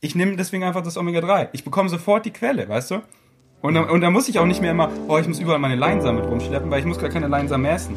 ich nehme deswegen einfach das Omega-3. Ich bekomme sofort die Quelle, weißt du? Und, dann- und da muss ich auch nicht mehr immer, oh, ich muss überall meine Leinsamen mit rumschleppen, weil ich muss gar keine Leinsamen essen.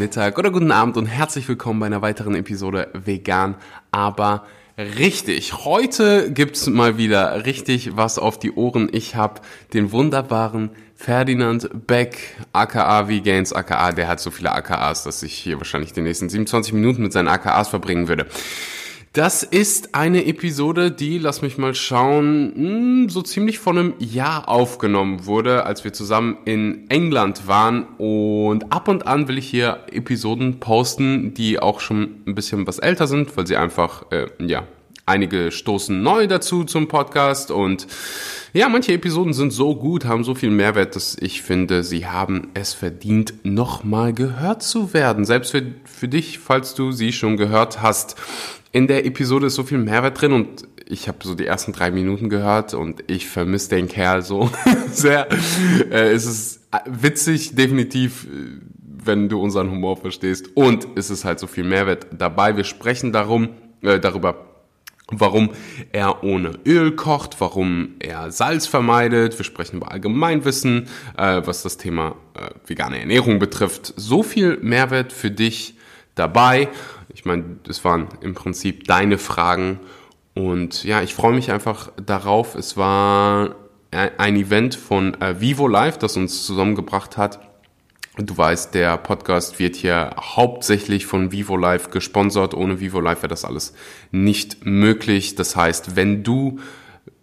Mittag oder guten Abend und herzlich willkommen bei einer weiteren Episode Vegan, aber richtig. Heute gibt's mal wieder richtig was auf die Ohren. Ich habe den wunderbaren Ferdinand Beck, aka Vegans, aka, der hat so viele AKAs, dass ich hier wahrscheinlich die nächsten 27 Minuten mit seinen AKAs verbringen würde. Das ist eine Episode, die, lass mich mal schauen, hm, so ziemlich vor einem Jahr aufgenommen wurde, als wir zusammen in England waren. Und ab und an will ich hier Episoden posten, die auch schon ein bisschen was älter sind, weil sie einfach, äh, ja, einige stoßen neu dazu zum Podcast und ja, manche Episoden sind so gut, haben so viel Mehrwert, dass ich finde, sie haben es verdient, nochmal gehört zu werden. Selbst für, für dich, falls du sie schon gehört hast. In der Episode ist so viel Mehrwert drin und ich habe so die ersten drei Minuten gehört und ich vermisse den Kerl so sehr. Äh, es ist witzig, definitiv, äh, wenn du unseren Humor verstehst und es ist halt so viel Mehrwert dabei. Wir sprechen darum, äh, darüber, warum er ohne Öl kocht, warum er Salz vermeidet. Wir sprechen über Allgemeinwissen, äh, was das Thema äh, vegane Ernährung betrifft. So viel Mehrwert für dich dabei. Ich meine, das waren im Prinzip deine Fragen. Und ja, ich freue mich einfach darauf. Es war ein Event von äh, Vivo Live, das uns zusammengebracht hat. Du weißt, der Podcast wird hier hauptsächlich von Vivo Live gesponsert. Ohne Vivo Live wäre das alles nicht möglich. Das heißt, wenn du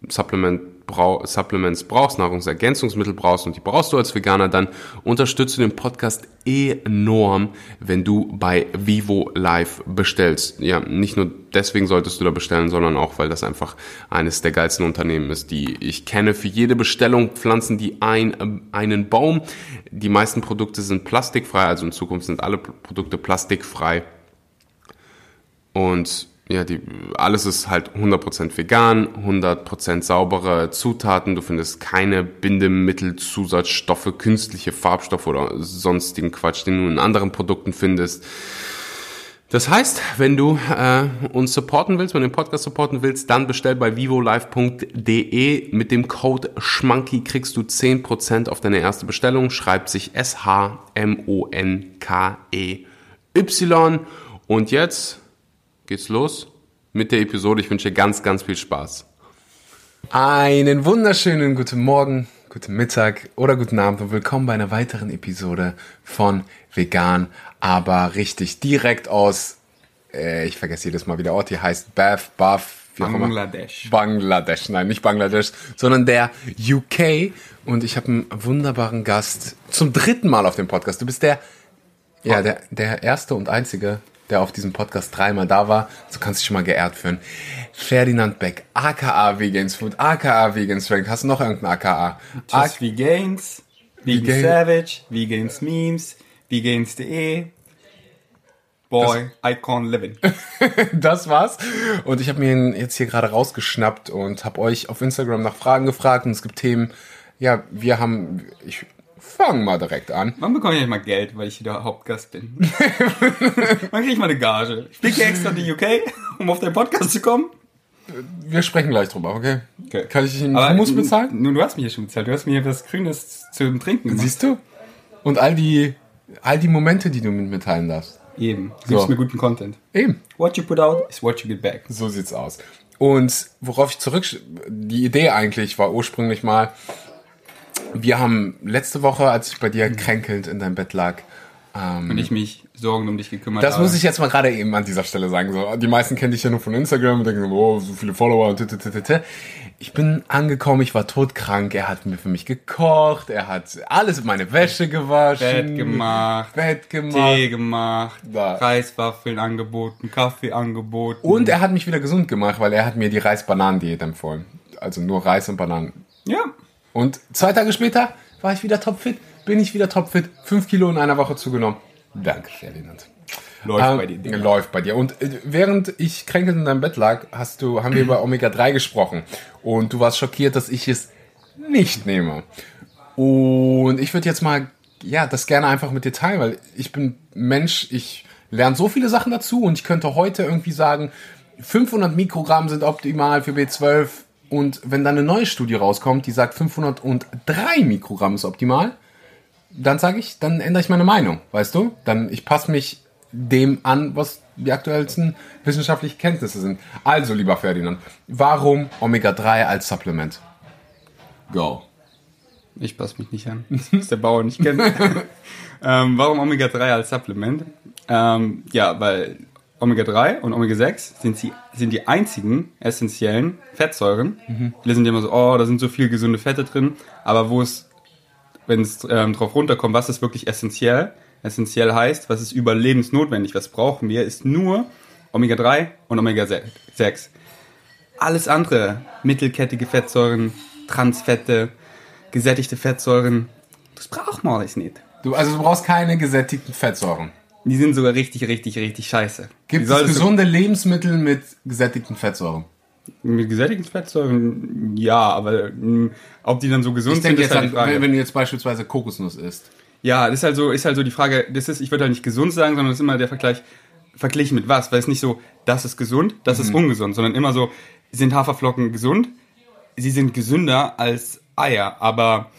Supplement brau Supplements brauchst, Nahrungsergänzungsmittel brauchst und die brauchst du als Veganer, dann unterstützt du den Podcast enorm, wenn du bei Vivo Live bestellst. Ja, nicht nur deswegen solltest du da bestellen, sondern auch, weil das einfach eines der geilsten Unternehmen ist, die ich kenne. Für jede Bestellung pflanzen die ein, einen Baum. Die meisten Produkte sind plastikfrei, also in Zukunft sind alle Produkte plastikfrei. Und ja, die, alles ist halt 100% vegan, 100% saubere Zutaten. Du findest keine Bindemittel, Zusatzstoffe, künstliche Farbstoffe oder sonstigen Quatsch, den du in anderen Produkten findest. Das heißt, wenn du äh, uns supporten willst, wenn du den Podcast supporten willst, dann bestell bei vivolive.de. Mit dem Code SCHMANKY kriegst du 10% auf deine erste Bestellung. Schreibt sich S-H-M-O-N-K-E-Y. Und jetzt geht's los mit der Episode. Ich wünsche dir ganz, ganz viel Spaß. Einen wunderschönen guten Morgen, guten Mittag oder guten Abend und willkommen bei einer weiteren Episode von Vegan, aber richtig direkt aus, äh, ich vergesse jedes Mal, wie der Ort hier heißt, Bath, Bath, wie auch immer. Bangladesch. Bangladesch, nein, nicht Bangladesch, sondern der UK. Und ich habe einen wunderbaren Gast zum dritten Mal auf dem Podcast. Du bist der, ja, der, der erste und einzige, der auf diesem Podcast dreimal da war. So kannst du dich schon mal geehrt fühlen. Ferdinand Beck, aka Vegans Food, aka Vegans Drink. Hast du noch irgendein aka? Just Vegans, Vegan Vegan- Savage, Vegans Memes, Vegans.de. Boy, Icon Living. das war's. Und ich habe mir ihn jetzt hier gerade rausgeschnappt und habe euch auf Instagram nach Fragen gefragt. Und es gibt Themen, ja, wir haben, ich fange mal direkt an. Wann bekomme ich eigentlich mal Geld, weil ich wieder Hauptgast bin? Wann kriege ich mal eine Gage? Ich fliege extra in die UK, um auf deinen Podcast zu kommen. Wir sprechen gleich drüber, okay? Okay. Kann ich einen Aber du- bezahlen? Nun, du hast mir hier schon bezahlt. Du hast mir hier was Grünes zum Trinken gemacht. Siehst du? Und all die, all die Momente, die du mit mir teilen darfst. Eben. Du gibst So. mir guten Content. Eben. What you put out is what you get back. So sieht's aus. Und worauf ich zurück, die Idee eigentlich war ursprünglich mal, wir haben letzte Woche, als ich bei dir kränkelnd in deinem Bett lag, ähm, Und ich mich Sorgen um dich gekümmert das habe. muss ich jetzt mal gerade eben an dieser Stelle sagen. So, die meisten kennen dich ja nur von Instagram und denken, so, oh, so viele Follower und tititititi. Ich bin angekommen, ich war todkrank, er hat mir für mich gekocht, er hat alles, meine Wäsche gewaschen. Bett gemacht, Bett gemacht. Tee gemacht, Da. Reiswaffeln angeboten, Kaffee angeboten. Und er hat mich wieder gesund gemacht, weil er hat mir die Reis-Bananen-Diät empfohlen. also nur Reis und Bananen. Ja. Und zwei Tage später war ich wieder topfit, bin ich wieder topfit, fünf Kilo in einer Woche zugenommen. Danke, Ferdinand. Läuft Ähm, bei dir. Digga. Läuft bei dir. Und äh, während ich kränkelnd in deinem Bett lag, hast du, haben wir über Omega-3 gesprochen. Und du warst schockiert, dass ich es nicht nehme. Und ich würde jetzt mal, ja, das gerne einfach mit dir teilen, weil ich bin Mensch, ich lerne so viele Sachen dazu und ich könnte heute irgendwie sagen, 500 Mikrogramm sind optimal für B12 und wenn dann eine neue Studie rauskommt, die sagt 503 Mikrogramm ist optimal, dann sage ich, dann ändere ich meine Meinung, weißt du? Dann ich passe mich dem an, was die aktuellsten wissenschaftlichen Kenntnisse sind. Also, lieber Ferdinand, warum Omega-3 als Supplement? Go. Ich passe mich nicht an. Das muss der Bauer nicht kennen. ähm, warum Omega-3 als Supplement? Ähm, ja, weil Omega-3 und Omega-6 sind, sie, sind die einzigen essentiellen Fettsäuren. Viele sind immer so, oh, da sind so viele gesunde Fette drin. Aber wo es, wenn es ähm, drauf runterkommt, was ist wirklich essentiell? Essentiell heißt, was ist überlebensnotwendig? Was brauchen wir? Ist nur Omega-3 und Omega-6. Alles andere, mittelkettige Fettsäuren, Transfette, gesättigte Fettsäuren, das braucht man alles nicht. Du, also du brauchst keine gesättigten Fettsäuren. Die sind sogar richtig, richtig, richtig scheiße. Gibt es das gesunde Lebensmittel mit gesättigten Fettsäuren? so- Mit gesättigten Fettsäuren, ja, aber mh, ob die dann so gesund Ich sind, ist halt an, die Frage. wenn, du jetzt beispielsweise Kokosnuss isst. Ja, das ist halt so, ist halt so die Frage, das ist, ich würde halt nicht gesund sagen, sondern es ist immer der Vergleich, verglichen mit was, weil es nicht so, das ist gesund, das Mhm. ist ungesund, sondern immer so, sind Haferflocken gesund? Sie sind gesünder als Eier, aber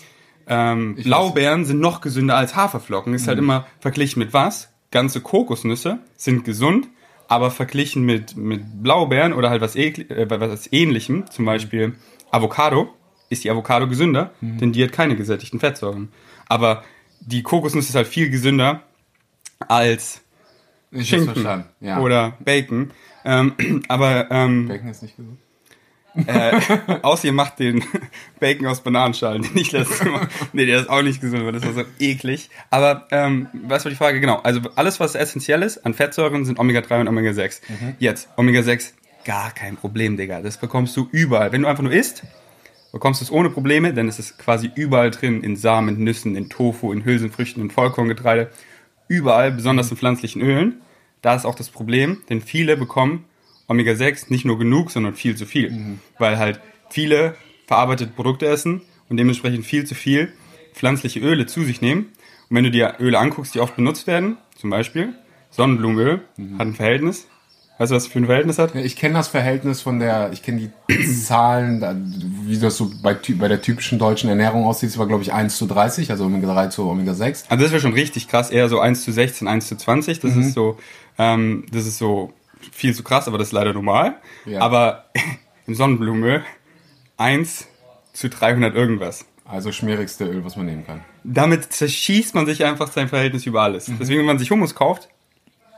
ähm. Blaubeeren sind noch gesünder als Haferflocken. Ist halt Mhm. immer verglichen mit was? Ganze Kokosnüsse sind gesund, aber verglichen mit, mit Blaubeeren oder halt was, äh, was ähnlichem, zum Beispiel Avocado, ist die Avocado gesünder, Mhm. denn die hat keine gesättigten Fettsäuren. Aber die Kokosnuss ist halt viel gesünder als Ich Schinken. Ja. oder Bacon. Ähm, aber ähm, Bacon ist nicht gesund. Äh, außer ihr macht den Bacon aus Bananenschalen, den ich letztes Mal. Nee, der ist auch nicht gesund, weil das war so eklig. Aber ähm, was war die Frage? Genau. Also alles, was essentiell ist an Fettsäuren, sind Omega-3 und Omega-6. Jetzt, Omega-6, gar kein Problem, Digga. Das bekommst du überall. Wenn du einfach nur isst, bekommst du es ohne Probleme, denn es ist quasi überall drin, in Samen, Nüssen, in Tofu, in Hülsenfrüchten, in Vollkorngetreide. Überall, besonders in pflanzlichen Ölen. Da ist auch das Problem, denn viele bekommen Omega-6 nicht nur genug, sondern viel zu viel. Weil halt viele verarbeitete Produkte essen und dementsprechend viel zu viel pflanzliche Öle zu sich nehmen. Und wenn du dir Öle anguckst, die oft benutzt werden, zum Beispiel Sonnenblumenöl, hat ein Verhältnis. Weißt du, was es für ein Verhältnis hat? Ich kenne das Verhältnis von der, ich kenne die Zahlen, wie das so bei, bei der typischen deutschen Ernährung aussieht. Es war, glaube ich, 1 zu 30, also Omega-3 zu Omega-6. Also das wäre schon richtig krass, eher so 1 zu 16, 1 zu 20. Das ist so, ähm, das ist so viel zu krass, aber das ist leider normal. Ja. Aber im Sonnenblumenöl 1 zu 300 irgendwas. Also schmierigste Öl, was man nehmen kann. Damit zerschießt man sich einfach sein Verhältnis über alles. Deswegen, wenn man sich Hummus kauft,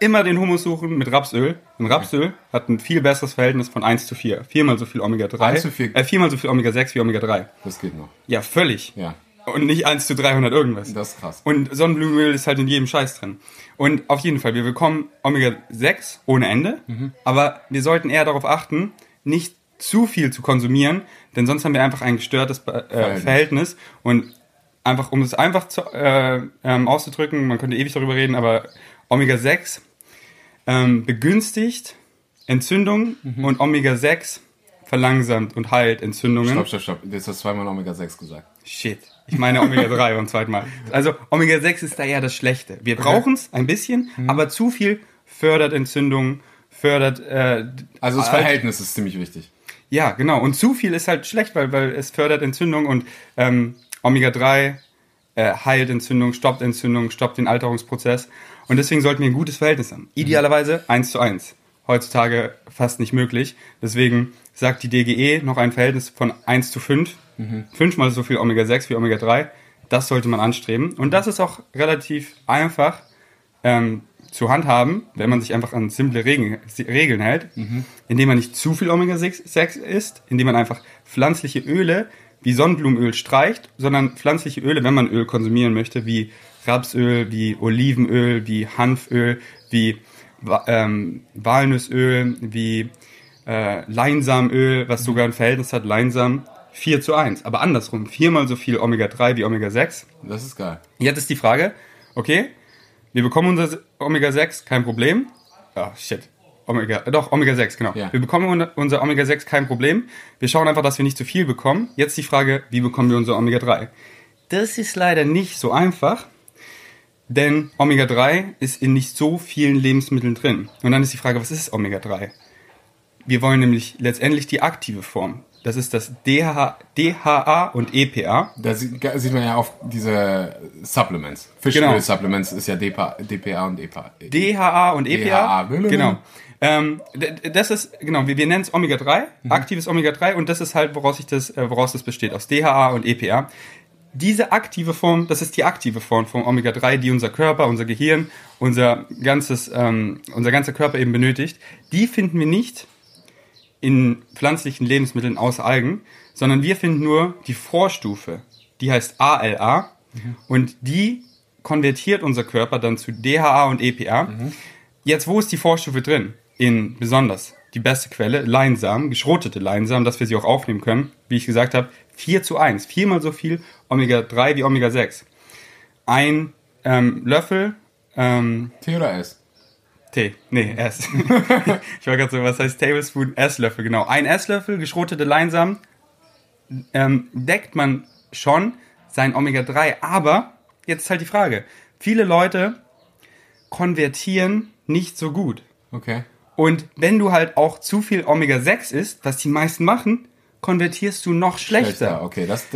immer den Hummus suchen mit Rapsöl. Und Rapsöl hat ein viel besseres Verhältnis von 1 zu 4. Viermal so viel Omega-3. 1 zu 4. Äh, viermal so viel Omega-6 wie Omega-3. Das geht noch. Ja, völlig. Ja, Und nicht 1 zu 300 irgendwas. das ist krass. Und Sonnenblumenöl ist halt in jedem Scheiß drin. Und auf jeden Fall, wir bekommen Omega-6 ohne Ende, aber wir sollten eher darauf achten, nicht zu viel zu konsumieren, denn sonst haben wir einfach ein gestörtes äh, Verhältnis. Verhältnis. Und einfach, um es einfach zu, äh, ähm, auszudrücken, man könnte ewig darüber reden, aber Omega-6 ähm, begünstigt Entzündungen und Omega-6 verlangsamt und heilt Entzündungen. Stopp, stopp, stopp. Jetzt hast du zweimal Omega-6 gesagt. Shit. Ich meine Omega-3 beim zweiten Mal. Also Omega-6 ist da ja das Schlechte. Wir brauchen es ein bisschen, aber zu viel fördert Entzündungen, fördert... Äh, Also das Verhältnis ist ziemlich wichtig. Ja, genau. Und zu viel ist halt schlecht, weil, weil es fördert Entzündung und ähm, Omega-3 äh, heilt Entzündung, stoppt Entzündung, stoppt den Alterungsprozess. Und deswegen sollten wir ein gutes Verhältnis haben. Idealerweise 1 zu 1. Heutzutage fast nicht möglich. Deswegen sagt die DGE noch ein Verhältnis von 1 zu 5. Fünfmal so viel Omega-6 wie Omega-3. Das sollte man anstreben. Und das ist auch relativ einfach ähm, zu handhaben, wenn man sich einfach an simple Regeln, Regeln hält, indem man nicht zu viel Omega-6 isst, indem man einfach pflanzliche Öle wie Sonnenblumenöl streicht, sondern pflanzliche Öle, wenn man Öl konsumieren möchte, wie Rapsöl, wie Olivenöl, wie Hanföl, wie ähm, Walnussöl, wie äh, Leinsamöl, was sogar ein Verhältnis hat, Leinsam 4 zu 1. Aber andersrum, viermal so viel Omega-3 wie Omega-6. Das ist geil. Jetzt ist die Frage, okay, wir bekommen unser Omega-6, kein Problem. Ah, shit. Omega, doch, Omega-6, genau. Ja. Wir bekommen un- unser Omega-6, kein Problem. Wir schauen einfach, dass wir nicht zu viel bekommen. Jetzt die Frage, wie bekommen wir unser Omega-3? Das ist leider nicht so einfach, denn Omega-3 ist in nicht so vielen Lebensmitteln drin. Und dann ist die Frage, was ist Omega-3? Wir wollen nämlich letztendlich die aktive Form. Das ist das DHA, DHA und EPA. Da sieht, sieht man ja auf diese Supplements. Fischöl-Supplements ist ja DPA, DPA und EPA. DHA und EPA. DHA. Genau. Ähm, das ist, genau, wir, wir nennen es Omega-3, aktives Omega-3 und das ist halt, woraus, sich das, äh, woraus das besteht, aus DHA und EPA. Diese aktive Form, das ist die aktive Form von Omega-3, die unser Körper, unser Gehirn, unser ganzes, ähm, unser ganzer Körper eben benötigt. Die finden wir nicht in pflanzlichen Lebensmitteln außer Algen, sondern wir finden nur die Vorstufe, die heißt ALA und die konvertiert unser Körper dann zu DHA und EPA. Jetzt, wo ist die Vorstufe drin? In besonders die beste Quelle, Leinsamen, geschrotete Leinsamen, dass wir sie auch aufnehmen können. Wie ich gesagt habe, 4 zu 1, viermal so viel Omega-3 wie Omega-6. Ein ähm, Löffel ähm, T oder S? Tee, nee, S. ich war gerade so, was heißt Tablespoon? Esslöffel, genau. Ein Esslöffel geschrotete Leinsamen ähm, deckt man schon sein Omega-3. Aber, jetzt ist halt die Frage, viele Leute konvertieren nicht so gut. Okay. Und wenn du halt auch zu viel Omega-6 isst, was die meisten machen, konvertierst du noch schlechter. Okay, das,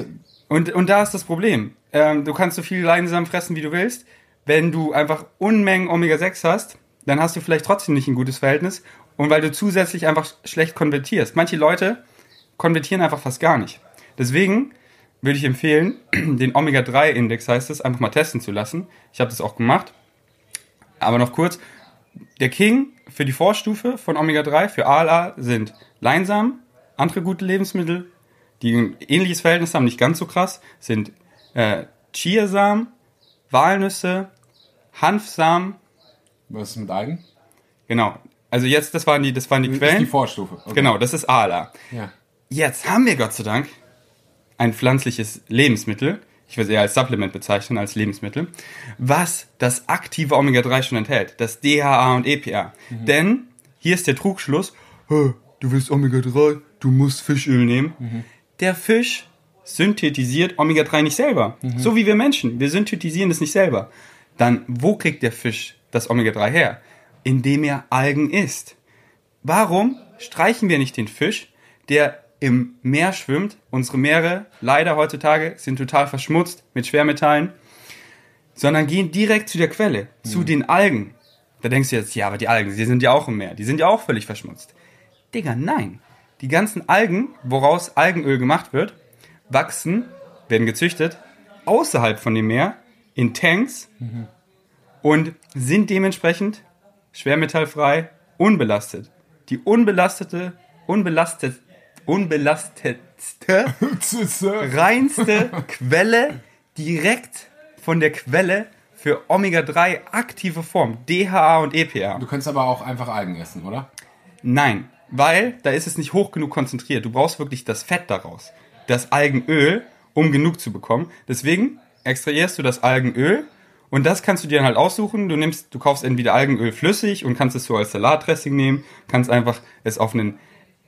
Und, und da ist das Problem. Ähm, du kannst so viel Leinsamen fressen, wie du willst. Wenn du einfach Unmengen Omega-6 hast, dann hast du vielleicht trotzdem nicht ein gutes Verhältnis. Und weil du zusätzlich einfach schlecht konvertierst. Manche Leute konvertieren einfach fast gar nicht. Deswegen würde ich empfehlen, den Omega-3-Index heißt es, einfach mal testen zu lassen. Ich habe das auch gemacht. Aber noch kurz, der King für die Vorstufe von Omega-3 für ALA sind Leinsamen, andere gute Lebensmittel, die ein ähnliches Verhältnis haben, nicht ganz so krass, sind äh, Chiasamen, Walnüsse, Hanfsamen, was ist mit Algen? genau. Also jetzt, das waren die, das waren die Das ist Quellen. die Vorstufe. Okay. Genau, das ist ALA. Ja. Jetzt haben wir Gott sei Dank ein pflanzliches Lebensmittel, ich würde es eher als Supplement bezeichnen, als Lebensmittel, was das aktive Omega-3 schon enthält, das DHA und EPA. Denn hier ist der Trugschluss, "Hä, du willst Omega-3, du musst Fischöl nehmen. Der Fisch synthetisiert Omega-3 nicht selber, so wie wir Menschen, wir synthetisieren es nicht selber. Dann, wo kriegt der Fisch das Omega-3 her? Indem er Algen isst. Warum streichen wir nicht den Fisch, der im Meer schwimmt? Unsere Meere, leider heutzutage, sind total verschmutzt mit Schwermetallen, sondern gehen direkt zu der Quelle, zu den Algen. Da denkst du jetzt, ja, aber die Algen, die sind ja auch im Meer, die sind ja auch völlig verschmutzt. Digga, nein. Die ganzen Algen, woraus Algenöl gemacht wird, wachsen, werden gezüchtet, außerhalb von dem Meer, in Tanks und sind dementsprechend schwermetallfrei, unbelastet. Die unbelastete, unbelastet, unbelastetste, reinste Quelle direkt von der Quelle für Omega-3 aktive Form, DHA und EPA. Du kannst aber auch einfach Algen essen, oder? Nein, weil da ist es nicht hoch genug konzentriert. Du brauchst wirklich das Fett daraus, das Algenöl, um genug zu bekommen. Deswegen extrahierst du das Algenöl und das kannst du dir dann halt aussuchen. Du nimmst, du kaufst entweder Algenöl flüssig und kannst es so als Salatdressing nehmen, kannst einfach es auf einen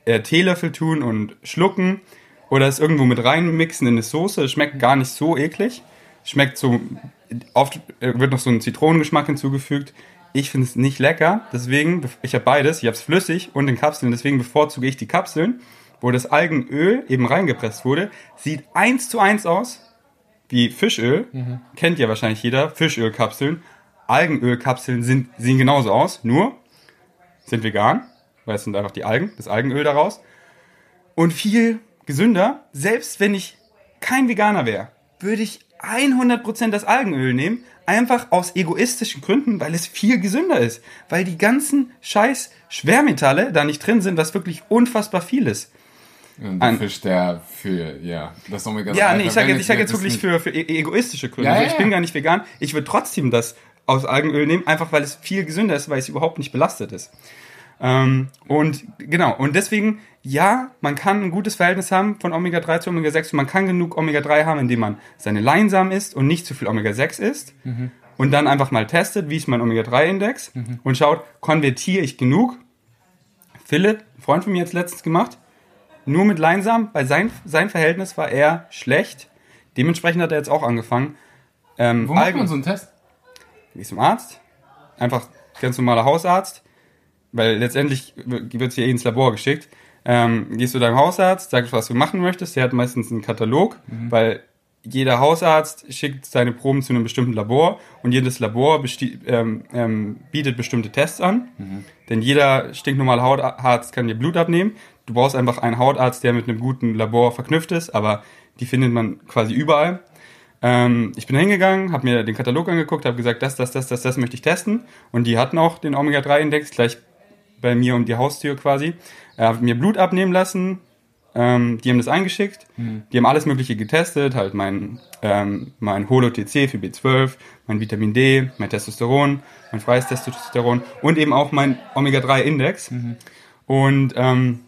äh, Teelöffel tun und schlucken oder es irgendwo mit reinmixen in eine Soße. Es schmeckt gar nicht so eklig. Schmeckt so, oft äh, wird noch so ein Zitronengeschmack hinzugefügt. Ich finde es nicht lecker, deswegen, ich habe beides, ich habe es flüssig und in Kapseln, deswegen bevorzuge ich die Kapseln, wo das Algenöl eben reingepresst wurde. Sieht eins zu eins aus wie Fischöl, kennt ja wahrscheinlich jeder, Fischölkapseln. Algenölkapseln sind, sehen genauso aus, nur sind vegan, weil es sind einfach die Algen, das Algenöl daraus. Und viel gesünder, selbst wenn ich kein Veganer wäre, würde ich 100% das Algenöl nehmen, einfach aus egoistischen Gründen, weil es viel gesünder ist. Weil die ganzen scheiß Schwermetalle da nicht drin sind, was wirklich unfassbar viel ist. Ein Ein- Fisch, der für, ja, das Omega Ja, nee, ich sage jetzt, ich sag jetzt wirklich für, für e- egoistische Gründe. Ja, Also ja, ich bin ja. gar nicht vegan. Ich würde trotzdem das aus Algenöl nehmen, einfach weil es viel gesünder ist, weil es überhaupt nicht belastet ist. Ähm, und genau, und deswegen, ja, man kann ein gutes Verhältnis haben von Omega-3 zu Omega-6 und man kann genug Omega-3 haben, indem man seine Leinsamen isst und nicht zu viel Omega-6 isst. Und dann einfach mal testet, wie ist mein Omega-3-Index und schaut, konvertiere ich genug? Philipp, ein Freund von mir hat es letztens gemacht, nur mit Leinsamen, weil sein, sein Verhältnis war eher schlecht. Dementsprechend hat er jetzt auch angefangen. Ähm, Wo macht man so einen Test? gehst zum Arzt, einfach ganz normaler Hausarzt, weil letztendlich wird es hier eh ins Labor geschickt. Ähm, gehst du deinem Hausarzt, sagst, was du machen möchtest. Der hat meistens einen Katalog, weil jeder Hausarzt schickt seine Proben zu einem bestimmten Labor und jedes Labor ähm, ähm, bietet bestimmte Tests an. Denn jeder stinknormale Hautarzt kann dir Blut abnehmen. Du brauchst einfach einen Hautarzt, der mit einem guten Labor verknüpft ist, aber die findet man quasi überall. Ähm, ich bin hingegangen, habe mir den Katalog angeguckt, habe gesagt, das, das, das, das, das möchte ich testen. Und die hatten auch den Omega-3-Index gleich bei mir um die Haustür quasi. Äh, habe mir Blut abnehmen lassen. Ähm, die haben das eingeschickt. Die haben alles Mögliche getestet, halt mein, ähm, mein Holo-TC für B12, mein Vitamin D, mein Testosteron, mein freies Testosteron und eben auch mein Omega-3-Index. Und ähm,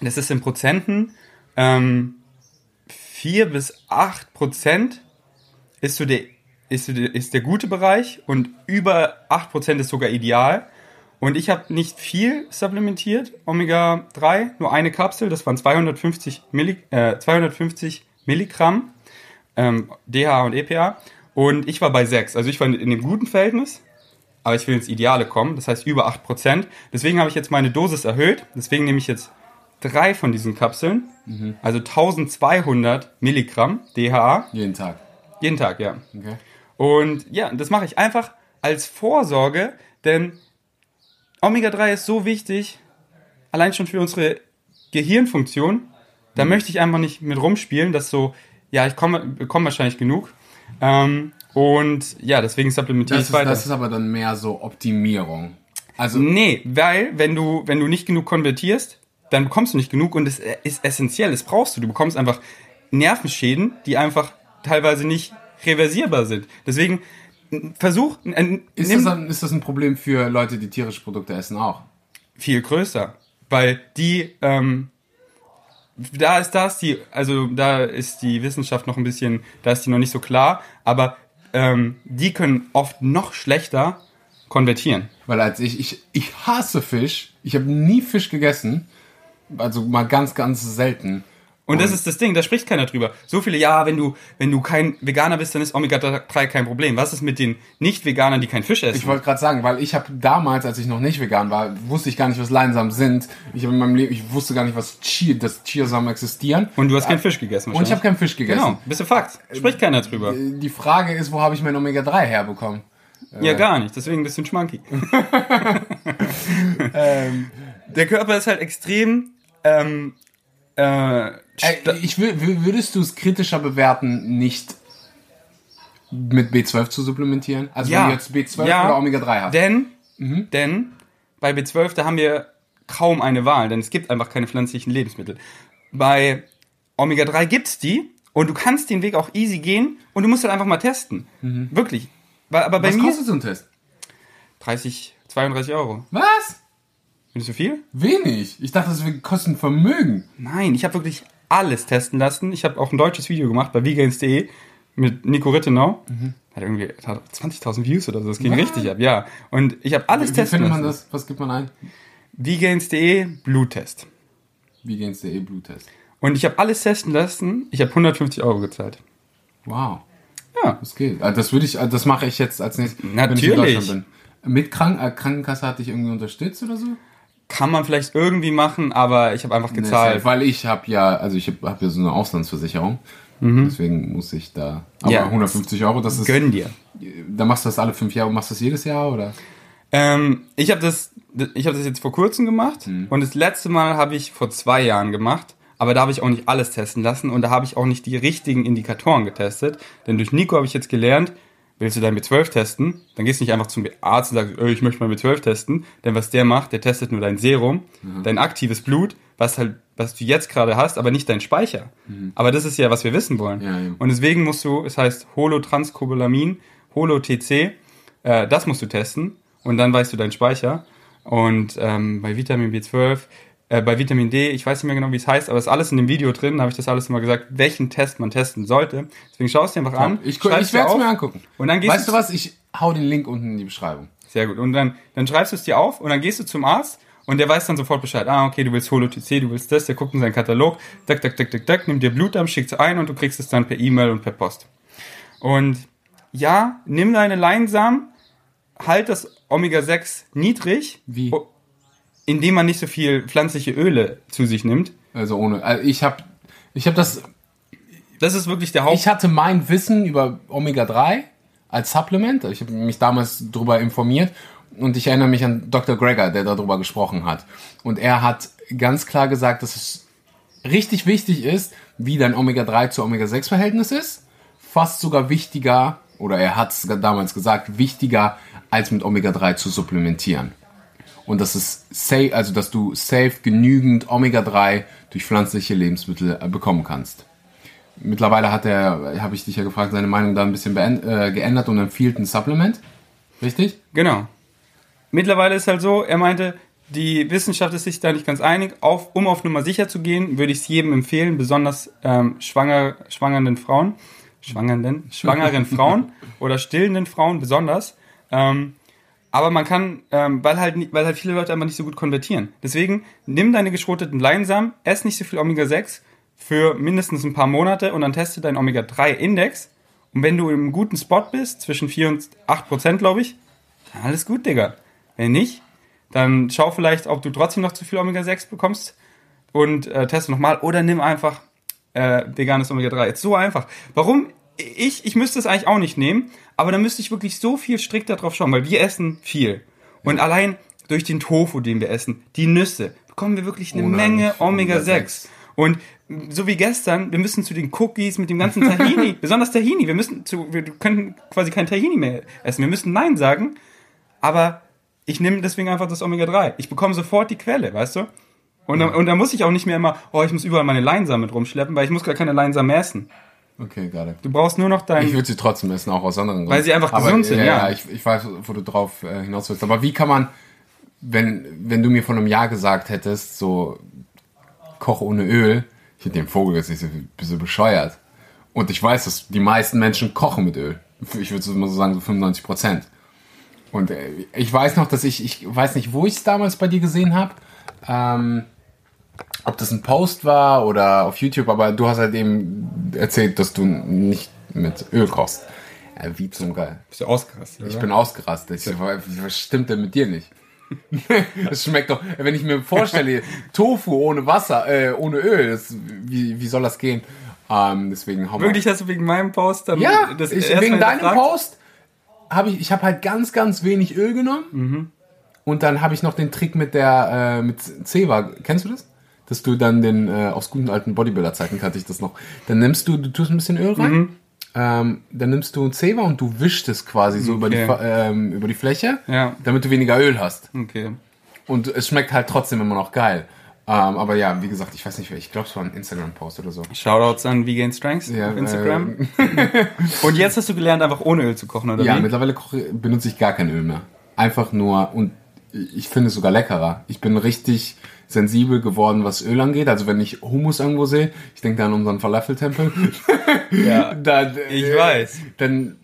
das ist in Prozenten ähm, 4 bis 8 Prozent ist so der, ist, ist der gute Bereich und über 8 Prozent ist sogar ideal. Und ich habe nicht viel supplementiert, Omega 3, nur eine Kapsel, das waren 250, Milli, äh, 250 Milligramm ähm, DHA und EPA. Und ich war bei 6, also ich war in dem guten Verhältnis, aber ich will ins Ideale kommen, das heißt über 8 Prozent. Deswegen habe ich jetzt meine Dosis erhöht, deswegen nehme ich jetzt drei von diesen Kapseln, also 1200 Milligramm DHA, Jeden Tag. jeden Tag, ja. Okay. Und ja, das mache ich einfach als Vorsorge, denn Omega-3 ist so wichtig, allein schon für unsere Gehirnfunktion. Da möchte ich einfach nicht mit rumspielen, dass so, ja, ich komme bekomme wahrscheinlich genug. Ähm, und ja, deswegen supplementiere Das ich ist, weiter. das ist aber dann mehr so Optimierung. Also, Nee, weil wenn du, wenn du nicht genug konvertierst, dann bekommst du nicht genug und es ist essentiell, es brauchst du. Du bekommst einfach Nervenschäden, die einfach teilweise nicht reversierbar sind. Deswegen versuch, n- ist, das ein, ist das ein Problem für Leute, die tierische Produkte essen auch? viel größer, weil die, ähm, da ist das die, also da ist die Wissenschaft noch ein bisschen, da ist die noch nicht so klar, aber ähm, die können oft noch schlechter konvertieren. Weil als ich, ich, ich hasse Fisch. Ich habe nie Fisch gegessen. Also mal ganz, ganz selten. Und das ist das Ding, da spricht keiner drüber. So viele, ja, wenn du, wenn du kein Veganer bist, dann ist Omega-3 kein Problem. Was ist mit den Nicht-Veganern, die keinen Fisch essen? Ich wollte gerade sagen, weil ich habe damals, als ich noch nicht vegan war, wusste ich gar nicht, was Leinsamen sind. Ich habe in meinem Leben, ich wusste gar nicht, was Chia, dass Chiasamen existieren. Und du hast keinen Fisch gegessen. Und ich habe keinen Fisch gegessen. Genau, bist du Fakt. Spricht keiner drüber. Die Frage ist, wo habe ich mein Omega-3 herbekommen? Ja, gar nicht. Deswegen ein Schmanky. Der Körper ist halt extrem. Ähm, äh, sta- ich würdest du es kritischer bewerten, nicht mit B12 zu supplementieren? Also wenn du jetzt B12 Ja, oder Omega-3 hast. Denn, denn bei B12, da haben wir kaum eine Wahl, denn es gibt einfach keine pflanzlichen Lebensmittel. Bei Omega-3 gibt's die und du kannst den Weg auch easy gehen und du musst halt einfach mal testen. Wirklich. Weil- Aber bei was mir kostet so ein Test? 30, 32 Euro. Was? Findest du viel? Wenig. Ich dachte, das kostet ein Vermögen. Nein, ich habe wirklich alles testen lassen. Ich habe auch ein deutsches Video gemacht bei vegans.de mit Nico Rittenau. Hat irgendwie hat 20.000 Views oder so. Das ging Was? richtig ab, ja. Und ich habe alles Wie testen findet man lassen. das? Was gibt man ein? Vegans.de Bluttest. Vegans.de Bluttest. Und ich habe alles testen lassen. Ich habe 150 Euro gezahlt. Wow. Ja. Das geht. Also Das würde ich, also das mache ich jetzt als nächstes, wenn ich in Natürlich. Deutschland bin. Mit Krank äh, Krankenkasse hat dich irgendwie unterstützt oder so? Kann man vielleicht irgendwie machen, aber ich habe einfach Nee, gezahlt. safe, weil ich habe ja, also ich habe hab ja so eine Auslandsversicherung. Deswegen muss ich da. Aber Mhm. Ja. 150 Euro, das ist. Gönn dir. Da machst du das alle fünf Jahre, machst du das jedes Jahr oder? Ähm, ich habe das, ich habe das jetzt vor kurzem gemacht und das letzte Mal habe ich vor zwei Jahren gemacht. Aber da habe ich auch nicht alles testen lassen und da habe ich auch nicht die richtigen Indikatoren getestet. Denn durch Nico habe ich jetzt gelernt, willst du dein B12 testen, dann gehst du nicht einfach zum Arzt und sagst, "Äh, ich möchte mal B12 testen. Denn was der macht, der testet nur dein Serum, dein aktives Blut, was halt, was du jetzt gerade hast, aber nicht dein Speicher. Aber das ist ja, was wir wissen wollen. Ja, ja. Und deswegen musst du, es heißt Holotranscobalamin, Holo-TC, äh, das musst du testen und dann weißt du deinen Speicher. Und ähm, bei Vitamin B12, äh, bei Vitamin D, ich weiß nicht mehr genau, wie es heißt, aber es ist alles in dem Video drin, da habe ich das alles immer gesagt, welchen Test man testen sollte. Deswegen schau es dir einfach an. Ich, ich dir werde es mir angucken. Und dann gehst weißt du was? Ich hau den Link unten in die Beschreibung. Sehr gut. Und dann, dann schreibst du es dir auf und dann gehst du zum Arzt und der weiß dann sofort Bescheid. Ah, okay, du willst Holo-TC, du willst das, der guckt in seinen Katalog, dack, dack, dack, dack, dack, nimmt dir Blut ab, schickt es ein und du kriegst es dann per E-Mail und per Post. Und ja, nimm deine Leinsamen, halt das Omega-6 niedrig, Wie? Indem man nicht so viel pflanzliche Öle zu sich nimmt. Also ohne. Also ich habe ich hab das. Das ist wirklich der Haupt... Ich hatte mein Wissen über Omega-3 als Supplement. Ich habe mich damals darüber informiert und ich erinnere mich an Dr. Greger, der darüber gesprochen hat. Und er hat ganz klar gesagt, dass es richtig wichtig ist, wie dein Omega-3 zu Omega-6-Verhältnis ist. Fast sogar wichtiger, oder er hat es damals gesagt, wichtiger als mit Omega-3 zu supplementieren. Und das ist safe, also dass du safe genügend Omega-3 durch pflanzliche Lebensmittel äh, bekommen kannst. Mittlerweile hat er, habe ich dich ja gefragt, seine Meinung da ein bisschen äh, geändert und empfiehlt ein Supplement. Richtig? Genau. Mittlerweile ist halt so, er meinte, die Wissenschaft ist sich da nicht ganz einig. Auf, um auf Nummer sicher zu gehen, würde ich es jedem empfehlen, besonders ähm, schwanger, schwangernden Frauen, schwangernden, schwangeren Frauen oder stillenden Frauen besonders. Ähm, aber man kann, ähm, weil, halt, weil halt viele Leute einfach nicht so gut konvertieren. Deswegen nimm deine geschroteten Leinsamen, ess nicht so viel Omega-6 für mindestens ein paar Monate und dann teste deinen Omega-3-Index. Und wenn du im guten Spot bist, zwischen 4 und 8 Prozent, glaube ich, dann alles gut, Digga. Wenn nicht, dann schau vielleicht, ob du trotzdem noch zu viel Omega-6 bekommst und äh, teste nochmal. Oder nimm einfach äh, veganes Omega-3. Ist so einfach. Warum? Ich, ich müsste es eigentlich auch nicht nehmen, aber da müsste ich wirklich so viel strikter drauf schauen, weil wir essen viel. Und allein durch den Tofu, den wir essen, die Nüsse, bekommen wir wirklich eine Unheimlich Menge viel Omega-6. Omega-6. Und so wie gestern, wir müssen zu den Cookies mit dem ganzen Tahini, besonders Tahini, wir müssen zu, wir können quasi kein Tahini mehr essen. Wir müssen Nein sagen, aber ich nehme deswegen einfach das Omega-3. Ich bekomme sofort die Quelle, weißt du? Und, dann, und da muss ich auch nicht mehr immer, oh, ich muss überall meine Leinsamen mit rumschleppen, weil ich muss gar keine Leinsamen mehr essen. Okay, gerade. Du brauchst nur noch dein... Ich würde sie trotzdem essen, auch aus anderen Gründen. Weil sie einfach Aber, gesund sind, ja. ich, ich weiß, wo du drauf äh, hinaus willst. Aber wie kann man, wenn, wenn du mir vor einem Jahr gesagt hättest, so Koch ohne Öl, ich hätte dem Vogel jetzt nicht so bist du bescheuert. Und ich weiß, dass die meisten Menschen kochen mit Öl. Ich würde so mal so sagen, so 95 Prozent. Und äh, ich weiß noch, dass ich, ich weiß nicht, wo ich es damals bei dir gesehen habe. Ähm, ob das ein Post war oder auf YouTube, aber du hast halt eben erzählt, dass du nicht mit Öl kochst. Ja, wie zum Geil. Bist du ausgerastet, Ich bin ausgerastet. Ich was stimmt denn mit dir nicht? Es schmeckt doch, wenn ich mir vorstelle, Tofu ohne Wasser, äh, ohne Öl, das, wie, wie soll das gehen? Ähm, deswegen mal- Wirklich hast du wegen meinem Post dann Ja, das ich, wegen deinem gefragt? Post habe ich, ich habe halt ganz, ganz wenig Öl genommen. Mhm. Und dann habe ich noch den Trick mit der, äh, mit Ceva. Kennst du das? Dass du dann den, äh, aus guten alten Bodybuilder-Zeiten kannte ich das noch. Dann nimmst du, du tust ein bisschen Öl rein. Mhm. Ähm, dann nimmst du Ceva und du wischst es quasi so über, die, Okay. Ähm, über die Fläche, Ja. damit du weniger Öl hast. Okay. Und es schmeckt halt trotzdem immer noch geil. Ähm, aber ja, wie gesagt, ich weiß nicht, wer- ich glaube, es war ein Instagram-Post oder so. Shoutouts an Vegan Strengths Ja, auf Instagram. äh, Und jetzt hast du gelernt, einfach ohne Öl zu kochen, oder Ja, wie? mittlerweile koche, benutze ich gar kein Öl mehr. Einfach nur, und ich finde es sogar leckerer. Ich bin richtig sensibel geworden, was Öl angeht. Also wenn ich Hummus irgendwo sehe, ich denke da an unseren Falafel-Tempel, Ja, dann, ich äh, weiß. dann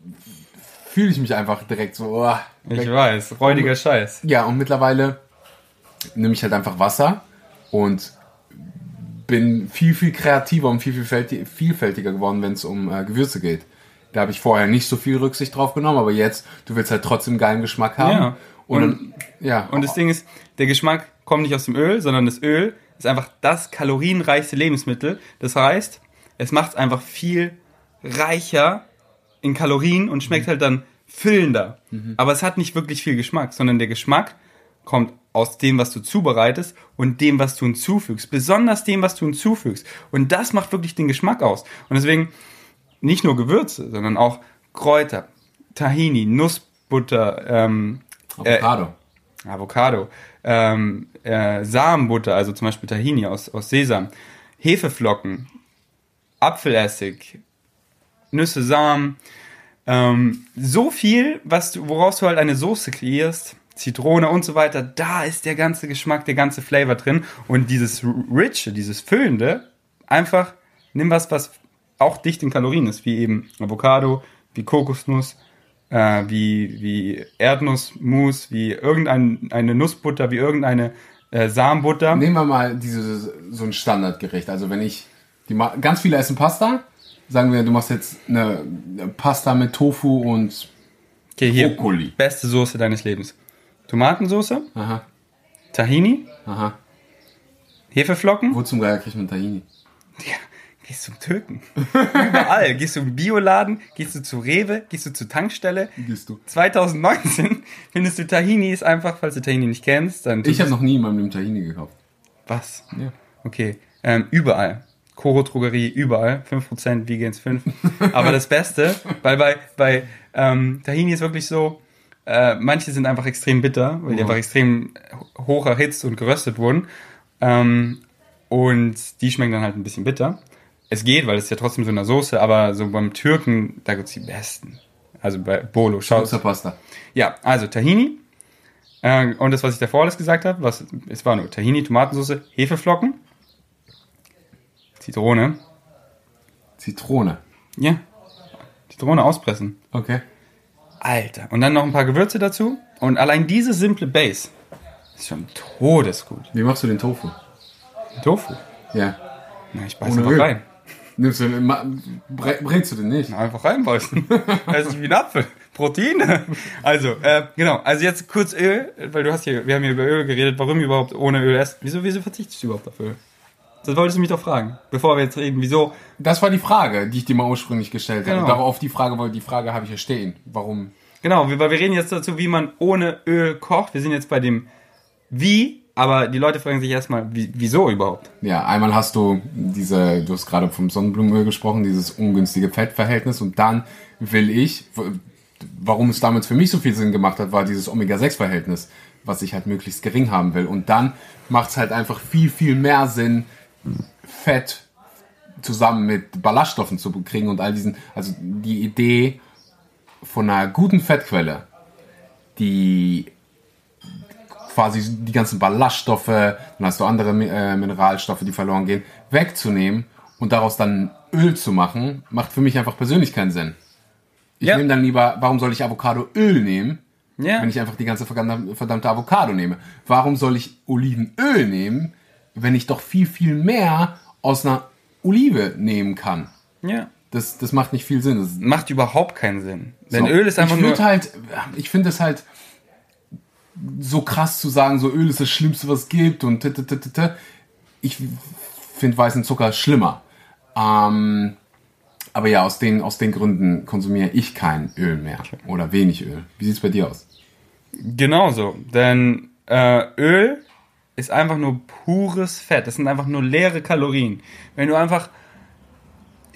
fühle ich mich einfach direkt so, oh, Ich weiß. Räudiger Scheiß. Ja, und mittlerweile nehme ich halt einfach Wasser und bin viel, viel kreativer und viel, viel vielfälti- vielfältiger geworden, wenn es um äh, Gewürze geht. Da habe ich vorher nicht so viel Rücksicht drauf genommen, aber jetzt, du willst halt trotzdem geilen Geschmack haben. Ja. Und, Und- dann, ja. Und das Ding ist, der Geschmack kommt nicht aus dem Öl, sondern das Öl ist einfach das kalorienreichste Lebensmittel. Das heißt, es macht es einfach viel reicher in Kalorien und schmeckt halt dann füllender. Aber es hat nicht wirklich viel Geschmack, sondern der Geschmack kommt aus dem, was du zubereitest und dem, was du hinzufügst. Besonders dem, was du hinzufügst. Und das macht wirklich den Geschmack aus. Und deswegen nicht nur Gewürze, sondern auch Kräuter, Tahini, Nussbutter, ähm, Avocado. Avocado, ähm, äh, Samenbutter, also zum Beispiel Tahini aus, aus Sesam, Hefeflocken, Apfelessig, Nüsse, Samen, ähm, so viel, was du, woraus du halt eine Soße kreierst, Zitrone und so weiter, da ist der ganze Geschmack, der ganze Flavor drin. Und dieses Riche, dieses Füllende, einfach nimm was, was auch dicht in Kalorien ist, wie eben Avocado, wie Kokosnuss, äh, wie, wie Erdnussmus, wie irgendeine Nussbutter, wie irgendeine äh, Samenbutter. Nehmen wir mal diese, so ein Standardgericht. Also wenn ich, die, ganz viele essen Pasta, sagen wir, du machst jetzt eine Pasta mit Tofu und okay, hier, Brokkoli. Beste Soße deines Lebens. Tomatensoße, Aha. Tahini, Aha. Hefeflocken. Wo zum Geier kriegt man Tahini? Ja, gehst zum Türken. Überall. Gehst du im Bioladen, gehst du zu Rewe, gehst du zur Tankstelle. Gehst du. 2019 findest du Tahini ist einfach, falls du Tahini nicht kennst, dann. Ich habe noch nie in meinem Leben Tahini gekauft. Was? Ja. Okay. Ähm, überall. Koro Drogerie, überall. 5%, Vegans 5. Aber das Beste, weil bei, bei ähm, Tahini ist wirklich so, äh, manche sind einfach extrem bitter, weil die Mhm. einfach extrem hoch erhitzt und geröstet wurden. Ähm, und die schmecken dann halt ein bisschen bitter. Es geht, weil es ist ja trotzdem so eine Soße, aber so beim Türken, da gibt's die besten. Also bei Bolo, schau. Pizza Pasta. Ja, also Tahini. Äh, und das, was ich davor alles gesagt habe, was, es war nur Tahini, Tomatensauce, Hefeflocken, Zitrone. Zitrone. Ja. Zitrone auspressen. Okay. Alter. Und dann noch ein paar Gewürze dazu. Und allein diese simple Base ist schon todesgut. Wie machst du den Tofu? Tofu. Ja. Na, ich beiß Ohne einfach rein. Nimmst du, bre- brätst du den nicht? Einfach reinbeißen. Das ist wie ein Apfel. Proteine. Also, äh, genau. Also jetzt kurz Öl, weil du hast hier, wir haben hier über Öl geredet, warum überhaupt ohne Öl essen. Wieso, wieso verzichtest du überhaupt auf Öl? Das wolltest du mich doch fragen. Bevor wir jetzt reden, wieso? Das war die Frage, die ich dir mal ursprünglich gestellt habe. Genau. Darauf die Frage, weil die Frage habe ich ja stehen. Warum? Genau, weil wir reden jetzt dazu, wie man ohne Öl kocht. Wir sind jetzt bei dem Wie, aber die Leute fragen sich erstmal, wie, wieso überhaupt? Ja, einmal hast du diese, du hast gerade vom Sonnenblumenöl gesprochen, dieses ungünstige Fettverhältnis und dann will ich, warum es damals für mich so viel Sinn gemacht hat, war dieses Omega-6-Verhältnis, was ich halt möglichst gering haben will. Und dann macht es halt einfach viel, viel mehr Sinn, Fett zusammen mit Ballaststoffen zu kriegen und all diesen, also die Idee von einer guten Fettquelle, die quasi die ganzen Ballaststoffe, dann hast du andere äh, Mineralstoffe, die verloren gehen, wegzunehmen und daraus dann Öl zu machen, macht für mich einfach persönlich keinen Sinn. Ich Ja. nehme dann lieber, warum soll ich Avocadoöl nehmen, Ja. wenn ich einfach die ganze verdammte, Avocado nehme? Warum soll ich Olivenöl nehmen, wenn ich doch viel, viel mehr aus einer Olive nehmen kann? Ja. Das, das macht nicht viel Sinn. Das, Macht überhaupt keinen Sinn. Denn so. Öl ist einfach ich nur. halt, ich finde es halt so krass zu sagen, so Öl ist das Schlimmste, was es gibt und t, t, t, t, ich finde weißen Zucker schlimmer. Ähm, aber ja, aus den, aus den Gründen konsumiere ich kein Öl mehr oder wenig Öl. Wie sieht's bei dir aus? Genauso. Denn äh, Öl ist einfach nur pures Fett. Das sind einfach nur leere Kalorien. Wenn du einfach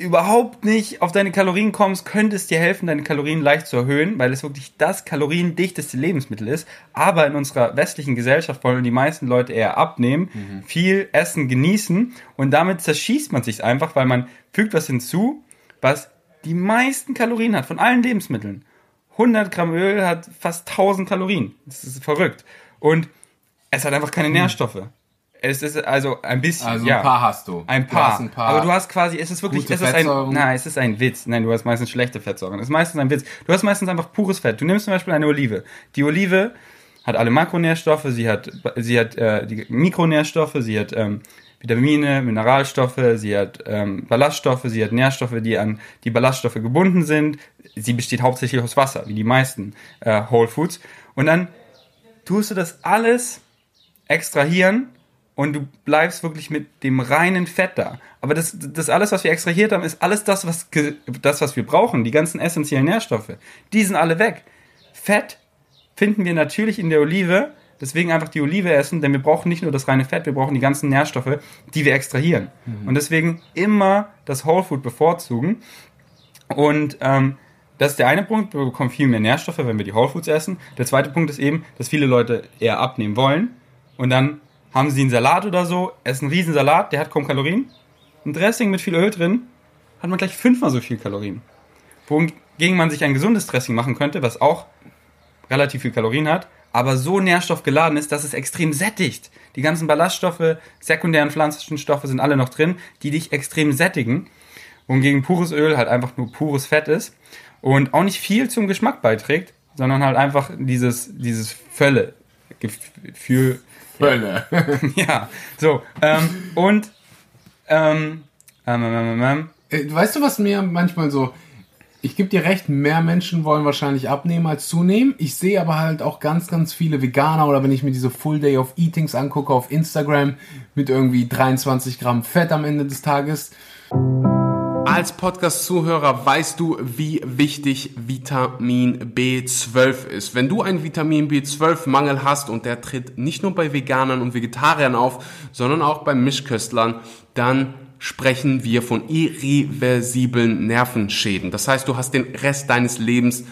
überhaupt nicht auf deine Kalorien kommst, könnte es dir helfen, deine Kalorien leicht zu erhöhen, weil es wirklich das kaloriendichteste Lebensmittel ist. Aber in unserer westlichen Gesellschaft wollen die meisten Leute eher abnehmen, viel essen, genießen und damit zerschießt man sich einfach, weil man fügt was hinzu, was die meisten Kalorien hat von allen Lebensmitteln. 100 Gramm Öl hat fast 1000 Kalorien. Das ist verrückt. Und es hat einfach keine Nährstoffe. Es ist also ein bisschen. Also ja, ein paar hast du. Ein Du paar. hast ein paar Aber du hast quasi, es ist wirklich, es ist ein, nein, es ist ein Witz. Nein, du hast meistens schlechte Fettsäuren. Es ist meistens ein Witz. Du hast meistens einfach pures Fett. Du nimmst zum Beispiel eine Olive. Die Olive hat alle Makronährstoffe, sie hat, sie hat äh, die Mikronährstoffe, sie hat ähm, Vitamine, Mineralstoffe, sie hat ähm, Ballaststoffe, sie hat Nährstoffe, die an die Ballaststoffe gebunden sind. Sie besteht hauptsächlich aus Wasser, wie die meisten äh, Whole Foods. Und dann tust du das alles extrahieren und du bleibst wirklich mit dem reinen Fett da. Aber das, das alles, was wir extrahiert haben, ist alles das, was, das, was wir brauchen. Die ganzen essentiellen Nährstoffe. Die sind alle weg. Fett finden wir natürlich in der Olive. Deswegen einfach die Olive essen, denn wir brauchen nicht nur das reine Fett, wir brauchen die ganzen Nährstoffe, die wir extrahieren. Und deswegen immer das Whole Food bevorzugen. Und ähm, das ist der eine Punkt, wir bekommen viel mehr Nährstoffe, wenn wir die Whole Foods essen. Der zweite Punkt ist eben, dass viele Leute eher abnehmen wollen. Und dann haben sie einen Salat oder so, essen einen riesen Salat, der hat kaum Kalorien. Ein Dressing mit viel Öl drin, hat man gleich fünfmal so viel Kalorien. Wohingegen man sich ein gesundes Dressing machen könnte, was auch relativ viel Kalorien hat, aber so nährstoffgeladen ist, dass es extrem sättigt. Die ganzen Ballaststoffe, sekundären pflanzlichen Stoffe sind alle noch drin, die dich extrem sättigen. Wohingegen pures Öl halt einfach nur pures Fett ist und auch nicht viel zum Geschmack beiträgt, sondern halt einfach dieses, dieses Völle. Gefühl. Völle. ja, so. Ähm, und ähm, ähm, ähm, ähm, ähm, Äh, Weißt du, was mir manchmal so. Ich gebe dir recht, mehr Menschen wollen wahrscheinlich abnehmen als zunehmen. Ich sehe aber halt auch ganz, ganz viele Veganer oder wenn ich mir diese Full Day of Eatings angucke auf Instagram mit irgendwie 23 Gramm Fett am Ende des Tages. Als Podcast-Zuhörer weißt du, wie wichtig Vitamin B12 ist. Wenn du einen Vitamin B12-Mangel hast und der tritt nicht nur bei Veganern und Vegetariern auf, sondern auch bei Mischköstlern, dann sprechen wir von irreversiblen Nervenschäden. Das heißt, du hast den Rest deines Lebens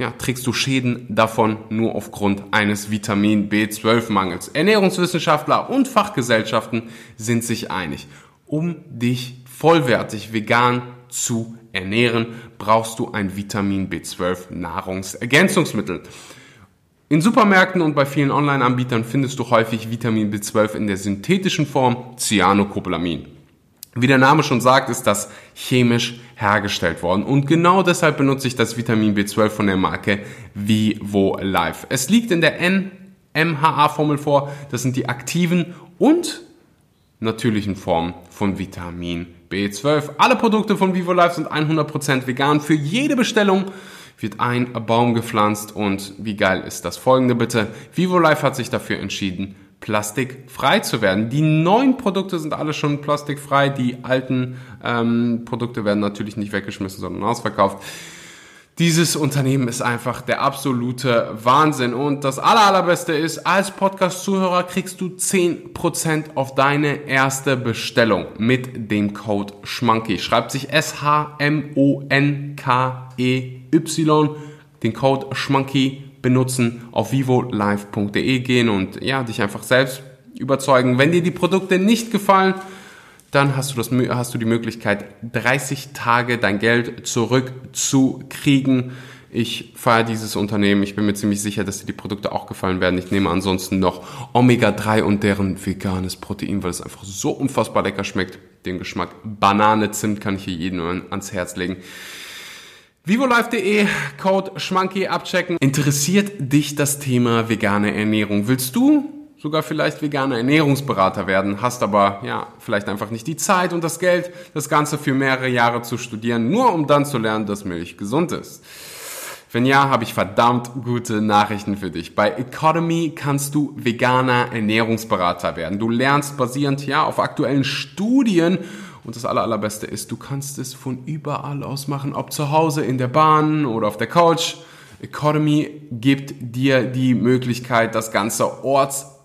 ja, trägst du Schäden davon nur aufgrund eines Vitamin B12-Mangels. Ernährungswissenschaftler und Fachgesellschaften sind sich einig. Um dich vollwertig vegan zu ernähren, brauchst du ein Vitamin B12 Nahrungsergänzungsmittel. In Supermärkten und bei vielen Online-Anbietern findest du häufig Vitamin B12 in der synthetischen Form Cyanocobalamin. Wie der Name schon sagt, ist das chemisch hergestellt worden. Und genau deshalb benutze ich das Vitamin B12 von der Marke Vivo Life. Es liegt in der NMHA-Formel vor. Das sind die aktiven und natürlichen Formen von Vitamin B12. Alle Produkte von Vivo Life sind 100% vegan. Für jede Bestellung wird ein Baum gepflanzt. Und wie geil ist das folgende bitte? Vivo Life hat sich dafür entschieden, plastikfrei zu werden. Die neuen Produkte sind alle schon plastikfrei. Die alten ähm, Produkte werden natürlich nicht weggeschmissen, sondern ausverkauft. Dieses Unternehmen ist einfach der absolute Wahnsinn. Und das aller, allerbeste ist, als Podcast-Zuhörer kriegst du 10% auf deine erste Bestellung mit dem Code SCHMANKY. Schreibt sich S-H-M-O-N-K-E-Y. Den Code SCHMANKY benutzen, auf vivolive.de gehen und ja, dich einfach selbst überzeugen. Wenn dir die Produkte nicht gefallen, dann hast du, das, hast du die Möglichkeit, 30 Tage dein Geld zurückzukriegen. Ich feiere dieses Unternehmen. Ich bin mir ziemlich sicher, dass dir die Produkte auch gefallen werden. Ich nehme ansonsten noch Omega-3 und deren veganes Protein, weil es einfach so unfassbar lecker schmeckt. Den Geschmack Banane, Zimt kann ich hier jedem ans Herz legen. VivoLife.de, Code Schmanky abchecken. Interessiert dich das Thema vegane Ernährung? Willst du sogar vielleicht veganer Ernährungsberater werden, hast aber ja vielleicht einfach nicht die Zeit und das Geld, das Ganze für mehrere Jahre zu studieren, nur um dann zu lernen, dass Milch gesund ist. Wenn ja, habe ich verdammt gute Nachrichten für dich. Bei Economy kannst du veganer Ernährungsberater werden. Du lernst basierend ja auf aktuellen Studien und das aller, allerbeste ist, du kannst es von überall aus machen, ob zu Hause, in der Bahn oder auf der Couch. Economy gibt dir die Möglichkeit, das Ganze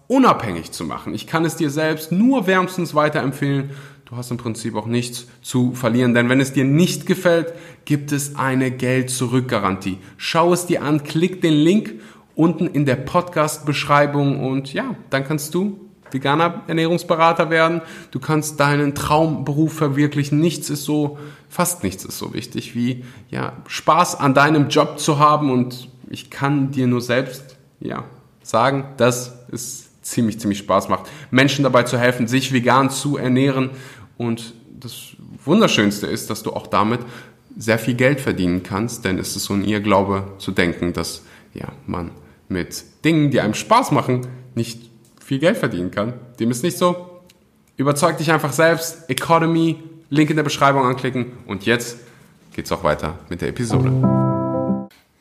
ortsunabhängig zu machen. Ich kann es dir selbst nur wärmstens weiterempfehlen. Du hast im Prinzip auch nichts zu verlieren, denn wenn es dir nicht gefällt, gibt es eine Geld-Zurück-Garantie. Schau es dir an, klick den Link unten in der Podcast-Beschreibung und ja, dann kannst du veganer Ernährungsberater werden. Du kannst deinen Traumberuf verwirklichen. Nichts ist so, fast nichts ist so wichtig wie, ja, Spaß an deinem Job zu haben und ich kann dir nur selbst, ja, sagen, dass es ziemlich, ziemlich Spaß macht, Menschen dabei zu helfen, sich vegan zu ernähren und das Wunderschönste ist, dass du auch damit sehr viel Geld verdienen kannst, denn es ist so ein Irrglaube zu denken, dass ja, man mit Dingen, die einem Spaß machen, nicht viel Geld verdienen kann. Dem ist nicht so. Überzeug dich einfach selbst. Economy, Link in der Beschreibung anklicken. Und jetzt geht's auch weiter mit der Episode.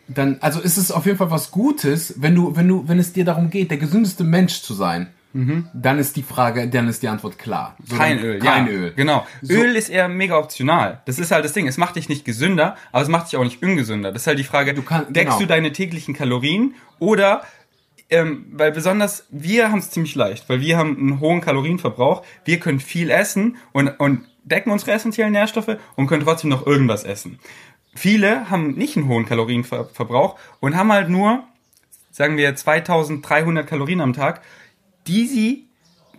Dann, also ist es auf jeden Fall was Gutes, wenn du, wenn du, wenn es dir darum geht, der gesündeste Mensch zu sein. Dann ist die Frage, dann ist die Antwort klar. So, Kein dann- Öl, Kein ja. Öl. Genau. So. Öl ist eher mega optional. Das ist halt das Ding. Es macht dich nicht gesünder, aber es macht dich auch nicht ungesünder. Das ist halt die Frage, Du kann- deckst genau. du deine täglichen Kalorien oder ähm, weil besonders wir haben es ziemlich leicht, weil wir haben einen hohen Kalorienverbrauch. Wir können viel essen und, und decken unsere essentiellen Nährstoffe und können trotzdem noch irgendwas essen. Viele haben nicht einen hohen Kalorienverbrauch und haben halt nur, sagen wir, 2300 Kalorien am Tag, die sie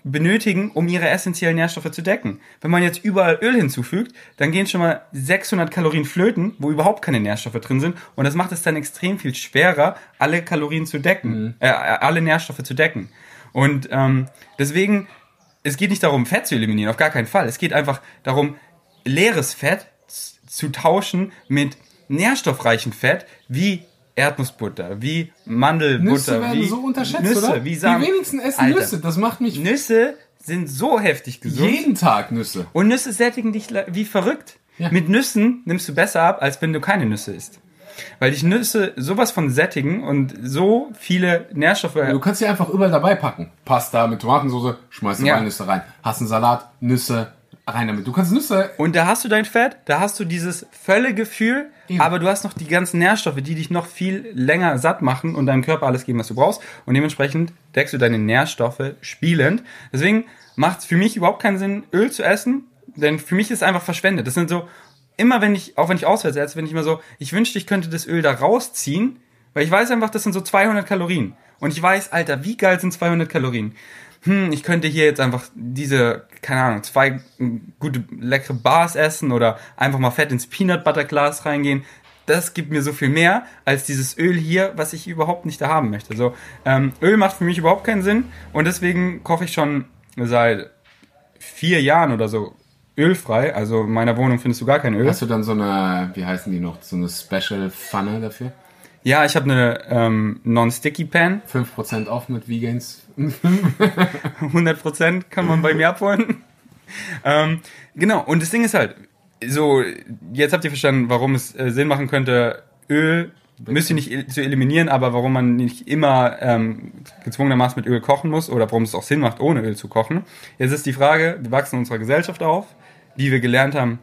benötigen, um ihre essentiellen Nährstoffe zu decken. Wenn man jetzt überall Öl hinzufügt, dann gehen schon mal 600 Kalorien flöten, wo überhaupt keine Nährstoffe drin sind. Und das macht es dann extrem viel schwerer, alle Kalorien zu decken, äh, alle Nährstoffe zu decken. Und ähm, deswegen, es geht nicht darum, Fett zu eliminieren, auf gar keinen Fall. Es geht einfach darum, leeres Fett zu tauschen mit nährstoffreichem Fett, wie Erdnussbutter, wie Mandelbutter, Nüsse werden wie so unterschätzt, Nüsse, oder? wie Samen. Die wenigsten essen Alter, Nüsse. Das macht mich Nüsse sind so heftig gesund. jeden Tag Nüsse. Und Nüsse sättigen dich wie verrückt. Ja. Mit Nüssen nimmst du besser ab, als wenn du keine Nüsse isst. Weil dich Nüsse sowas von sättigen und so viele Nährstoffe. Du kannst sie einfach überall dabei packen. Pasta mit Tomatensauce, schmeißt du Ja. Walnüsse rein. Hast einen Salat, Nüsse, rein damit. Du kannst Nüsse Und da hast du dein Fett, da hast du dieses Völlegefühl, Eben. aber du hast noch die ganzen Nährstoffe, die dich noch viel länger satt machen und deinem Körper alles geben, was du brauchst. Und dementsprechend deckst du deine Nährstoffe spielend. Deswegen macht es für mich überhaupt keinen Sinn, Öl zu essen, denn für mich ist es einfach verschwendet. Das sind so, immer wenn ich, auch wenn ich auswärts esse, bin ich immer so, ich wünschte, ich könnte das Öl da rausziehen, weil ich weiß einfach, das sind so 200 Kalorien. Und ich weiß, Alter, wie geil sind 200 Kalorien? Hm, ich könnte hier jetzt einfach diese, keine Ahnung, zwei gute, leckere Bars essen oder einfach mal fett ins Peanut Butter Glas reingehen. Das gibt mir so viel mehr als dieses Öl hier, was ich überhaupt nicht da haben möchte. So, ähm, Öl macht für mich überhaupt keinen Sinn und deswegen koche ich schon seit vier Jahren oder so ölfrei. Also in meiner Wohnung findest du gar kein Öl. Hast du dann so eine, wie heißen die noch, so eine Special-Pfanne dafür? Ja, ich habe eine ähm, Non-Sticky Pan. 5% off mit Vegans. 100% kann man bei mir abholen. ähm, genau, und das Ding ist halt, so, jetzt habt ihr verstanden, warum es äh, Sinn machen könnte, Öl müsst ihr nicht zu eliminieren, aber warum man nicht immer ähm, gezwungenermaßen mit Öl kochen muss oder warum es auch Sinn macht, ohne Öl zu kochen. Jetzt ist die Frage, wir wachsen in unserer Gesellschaft auf, wie wir gelernt haben,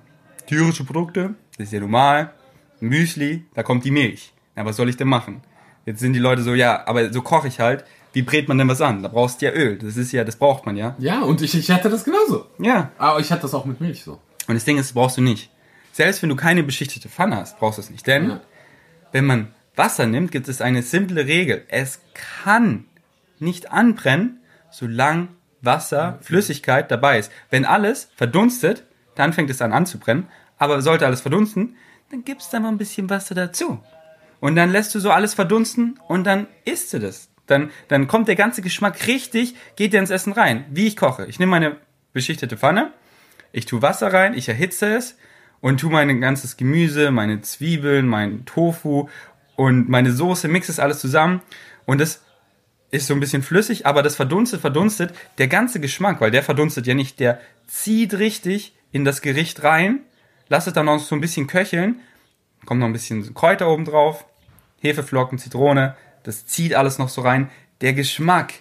tierische Produkte, das ist ja normal, Müsli, da kommt die Milch. Ja, was soll ich denn machen? Jetzt sind die Leute so, ja, aber so koche ich halt. Wie brät man denn was an? Da brauchst du ja Öl. Das ist ja, das braucht man ja. Ja, und ich, ich hatte das genauso. Ja. Aber ich hatte das auch mit Milch so. Und das Ding ist, das brauchst du nicht. Selbst wenn du keine beschichtete Pfanne hast, brauchst du es nicht. Denn Ja. wenn man Wasser nimmt, gibt es eine simple Regel. Es kann nicht anbrennen, solange Wasser, Flüssigkeit dabei ist. Wenn alles verdunstet, dann fängt es an anzubrennen. Aber sollte alles verdunsten, dann gibst du da mal ein bisschen Wasser dazu. Und dann lässt du so alles verdunsten und dann isst du das. Dann, dann kommt der ganze Geschmack richtig, geht dir ins Essen rein. Wie ich koche. Ich nehme meine beschichtete Pfanne, ich tue Wasser rein, ich erhitze es und tue mein ganzes Gemüse, meine Zwiebeln, mein Tofu und meine Soße, mixe es alles zusammen und das ist so ein bisschen flüssig, aber das verdunstet, verdunstet, der ganze Geschmack, weil der verdunstet ja nicht, der zieht richtig in das Gericht rein, lass es dann noch so ein bisschen köcheln, kommt noch ein bisschen Kräuter oben drauf, Hefeflocken, Zitrone, das zieht alles noch so rein. Der Geschmack,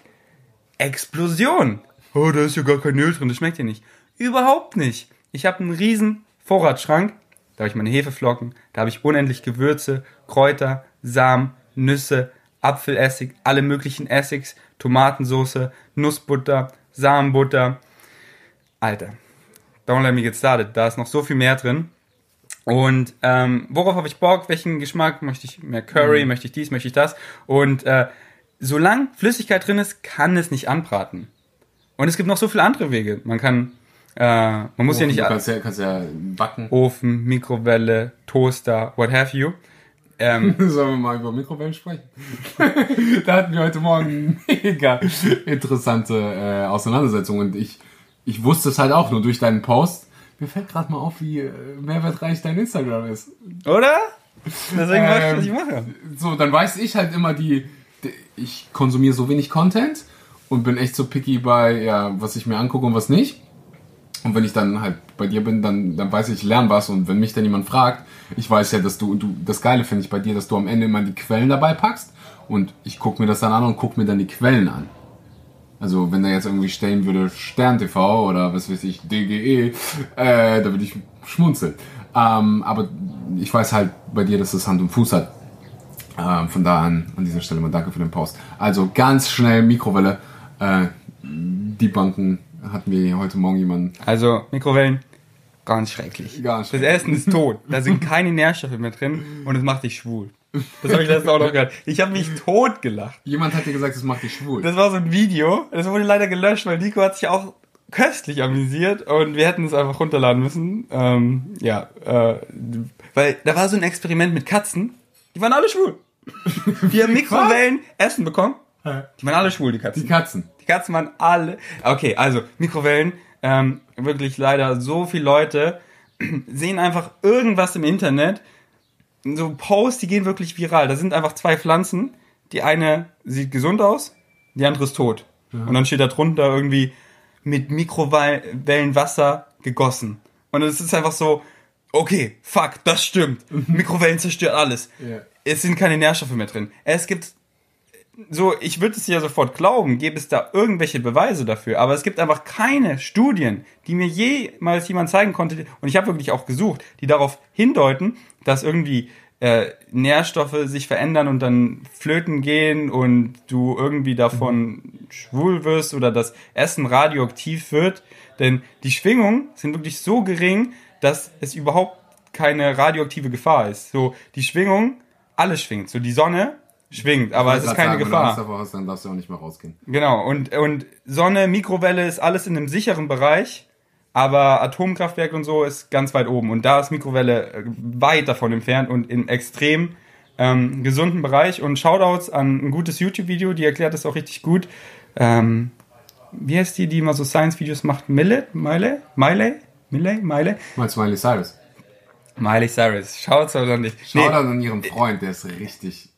Explosion. Oh, da ist ja gar kein Öl drin, das schmeckt ja nicht. Überhaupt nicht. Ich habe einen riesen Vorratsschrank, da habe ich meine Hefeflocken, da habe ich unendlich Gewürze, Kräuter, Samen, Nüsse, Apfelessig, alle möglichen Essigs, Tomatensauce, Nussbutter, Samenbutter. Alter, don't let me get started. Da ist noch so viel mehr drin. Und ähm, worauf habe ich Bock? Welchen Geschmack? Möchte ich mehr Curry? Möchte ich dies? Möchte ich das? Und äh, solange Flüssigkeit drin ist, kann es nicht anbraten. Und es gibt noch so viele andere Wege. Man kann, äh, man muss ja Ofen, nicht Du kannst ja, kannst ja backen. Ofen, Mikrowelle, Toaster, what have you. Ähm, Sollen wir mal über Mikrowellen sprechen? da hatten wir heute Morgen mega interessante äh, Auseinandersetzung und ich, ich wusste es halt auch nur durch deinen Post. Mir fällt gerade mal auf, wie äh, mehrwertreich dein Instagram ist. oder? Deswegen mach ich, Ähm, was ich mache. So, dann weiß ich halt immer die, die ich konsumiere so wenig Content und bin echt so picky bei, ja, was ich mir angucke und was nicht. Und wenn ich dann halt bei dir bin, dann, dann weiß ich, ich lerne was. Und wenn mich dann jemand fragt, ich weiß ja, dass du, du das Geile finde ich bei dir, dass du am Ende immer die Quellen dabei packst. Und ich gucke mir das dann an und gucke mir dann die Quellen an. Also wenn da jetzt irgendwie stehen würde Stern TV oder was weiß ich, DGE, äh, da würde ich schmunzeln. Ähm, aber ich weiß halt bei dir, dass das Hand und Fuß hat. Ähm, von da an, an dieser Stelle mal danke für den Post. Also ganz schnell Mikrowelle. Äh, die Banken hatten wir hier heute Morgen jemanden. Also, Mikrowellen, ganz schrecklich. Ganz Das Essen ist tot. Da sind keine Nährstoffe mehr drin und es macht dich schwul. Das habe ich letztens auch noch gehört. Ich habe mich tot gelacht. Jemand hat dir gesagt, das macht dich schwul. Das war so ein Video, das wurde leider gelöscht, weil Nico hat sich auch köstlich amüsiert und wir hätten es einfach runterladen müssen. Ähm, ja, äh, weil da war so ein Experiment mit Katzen, die waren alle schwul. Die haben Mikrowellen Essen bekommen. Die waren alle schwul, die Katzen. Die Katzen. Die Katzen waren alle. Okay, also Mikrowellen, ähm, wirklich leider so viele Leute sehen einfach irgendwas im Internet, so Posts, die gehen wirklich viral. Da sind einfach zwei Pflanzen. Die eine sieht gesund aus, die andere ist tot. Und dann steht da drunter irgendwie mit Mikrowellenwasser gegossen. Und es ist einfach so, okay, fuck, das stimmt. Mikrowellen zerstört alles. Ja. Es sind keine Nährstoffe mehr drin. Es gibt so, ich würde es ja sofort glauben, gäbe es da irgendwelche Beweise dafür, aber es gibt einfach keine Studien, die mir jemals jemand zeigen konnte, und ich habe wirklich auch gesucht, die darauf hindeuten, dass irgendwie äh, Nährstoffe sich verändern und dann flöten gehen und du irgendwie davon schwul wirst oder das Essen radioaktiv wird. Denn die Schwingungen sind wirklich so gering, dass es überhaupt keine radioaktive Gefahr ist. So, die Schwingung, alles schwingt. So, die Sonne schwingt, aber es ist keine Gefahr. Wenn du hast, dann darfst du auch nicht mehr rausgehen. Genau, und, und Sonne, Mikrowelle ist alles in einem sicheren Bereich, aber Atomkraftwerk und so ist ganz weit oben. Und da ist Mikrowelle äh, weit davon entfernt und im extrem ähm, gesunden Bereich. Und Shoutouts an ein gutes YouTube-Video, die erklärt das auch richtig gut. Ähm, wie heißt die, die immer so Science-Videos macht? Mille? Meile? Meile? Mille? Meile? Meinst du Miley Cyrus? Miley Cyrus. Shoutouts an dich. Schau dann an ihren Freund, der ist richtig.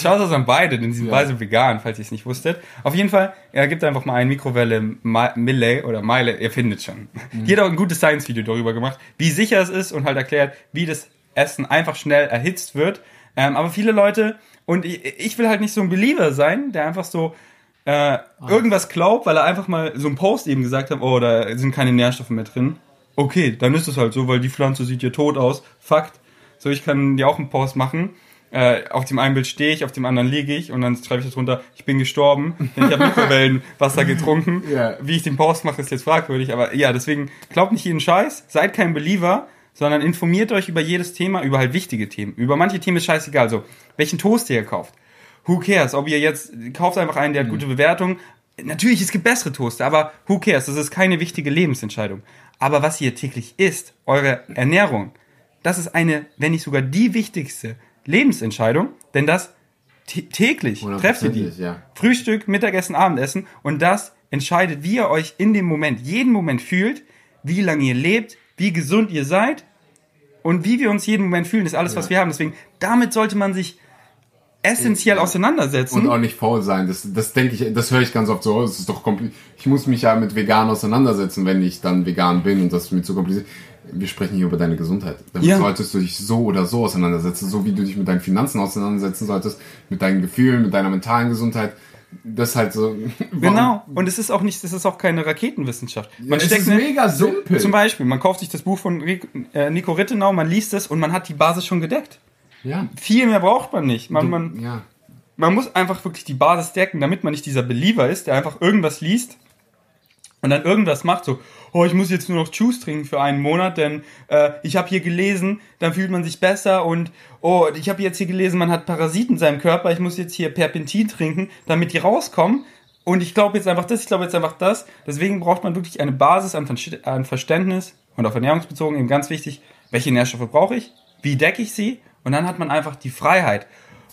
Shoutouts an beide, denn sie sind Ja. beide vegan, falls ihr es nicht wusstet. Auf jeden Fall, er gibt einfach mal ein Mikrowelle Mille oder Meile, ihr findet schon. Die hat auch ein gutes Science-Video darüber gemacht, wie sicher es ist und halt erklärt, wie das Essen einfach schnell erhitzt wird. Ähm, aber viele Leute, und ich, ich will halt nicht so ein Believer sein, der einfach so äh, irgendwas glaubt, weil er einfach mal so einen Post eben gesagt hat, oh, da sind keine Nährstoffe mehr drin. Okay, dann ist es halt so, weil die Pflanze sieht ja tot aus. Fakt. So, ich kann dir auch einen Post machen. Äh, auf dem einen Bild stehe ich, auf dem anderen liege ich und dann schreibe ich darunter, ich bin gestorben, denn ich habe Mikrowellenwasser getrunken. Ja. Wie ich den Post mache, ist jetzt fragwürdig, aber ja, deswegen glaubt nicht jeden Scheiß, seid kein Believer, sondern informiert euch über jedes Thema, über halt wichtige Themen. Über manche Themen ist scheißegal, so, welchen Toast ihr kauft. Who cares, ob ihr jetzt, kauft einfach einen, der hat gute Bewertung. Natürlich, es gibt bessere Toaster, aber who cares, das ist keine wichtige Lebensentscheidung. Aber was ihr täglich isst, eure Ernährung, das ist eine, wenn nicht sogar die wichtigste Lebensentscheidung, denn das tä- täglich trefft ihr die. Ja. Frühstück, Mittagessen, Abendessen und das entscheidet, wie ihr euch in dem Moment, jeden Moment fühlt, wie lange ihr lebt, wie gesund ihr seid und wie wir uns jeden Moment fühlen, ist alles, was wir haben. Deswegen, damit sollte man sich essentiell auseinandersetzen. Und auch nicht faul sein. Das, das denke ich, das höre ich ganz oft so. Das ist doch kompli- Ich muss mich ja mit vegan auseinandersetzen, wenn ich dann vegan bin und das ist mir zu kompliziert. Wir sprechen hier über deine Gesundheit. Damit Ja. solltest du dich so oder so auseinandersetzen, so wie du dich mit deinen Finanzen auseinandersetzen solltest, mit deinen Gefühlen, mit deiner mentalen Gesundheit. Das ist halt so. Genau. Und es ist auch nicht, es ist auch keine Raketenwissenschaft. Man es steckt ist ne- mega simpel. Zum Beispiel, man kauft sich das Buch von äh, Nico Rittenau, man liest es und man hat die Basis schon gedeckt. Ja. Viel mehr braucht man nicht. Man, man, ja. man muss einfach wirklich die Basis decken, damit man nicht dieser Believer ist, der einfach irgendwas liest und dann irgendwas macht, so, oh, ich muss jetzt nur noch Juice trinken für einen Monat, denn äh, ich habe hier gelesen, dann fühlt man sich besser und oh, ich habe jetzt hier gelesen, man hat Parasiten in seinem Körper, ich muss jetzt hier Perpentin trinken, damit die rauskommen. Und ich glaube jetzt einfach das, ich glaube jetzt einfach das. Deswegen braucht man wirklich eine Basis an, an Verständnis und auf ernährungsbezogen eben ganz wichtig, welche Nährstoffe brauche ich, wie decke ich sie und dann hat man einfach die Freiheit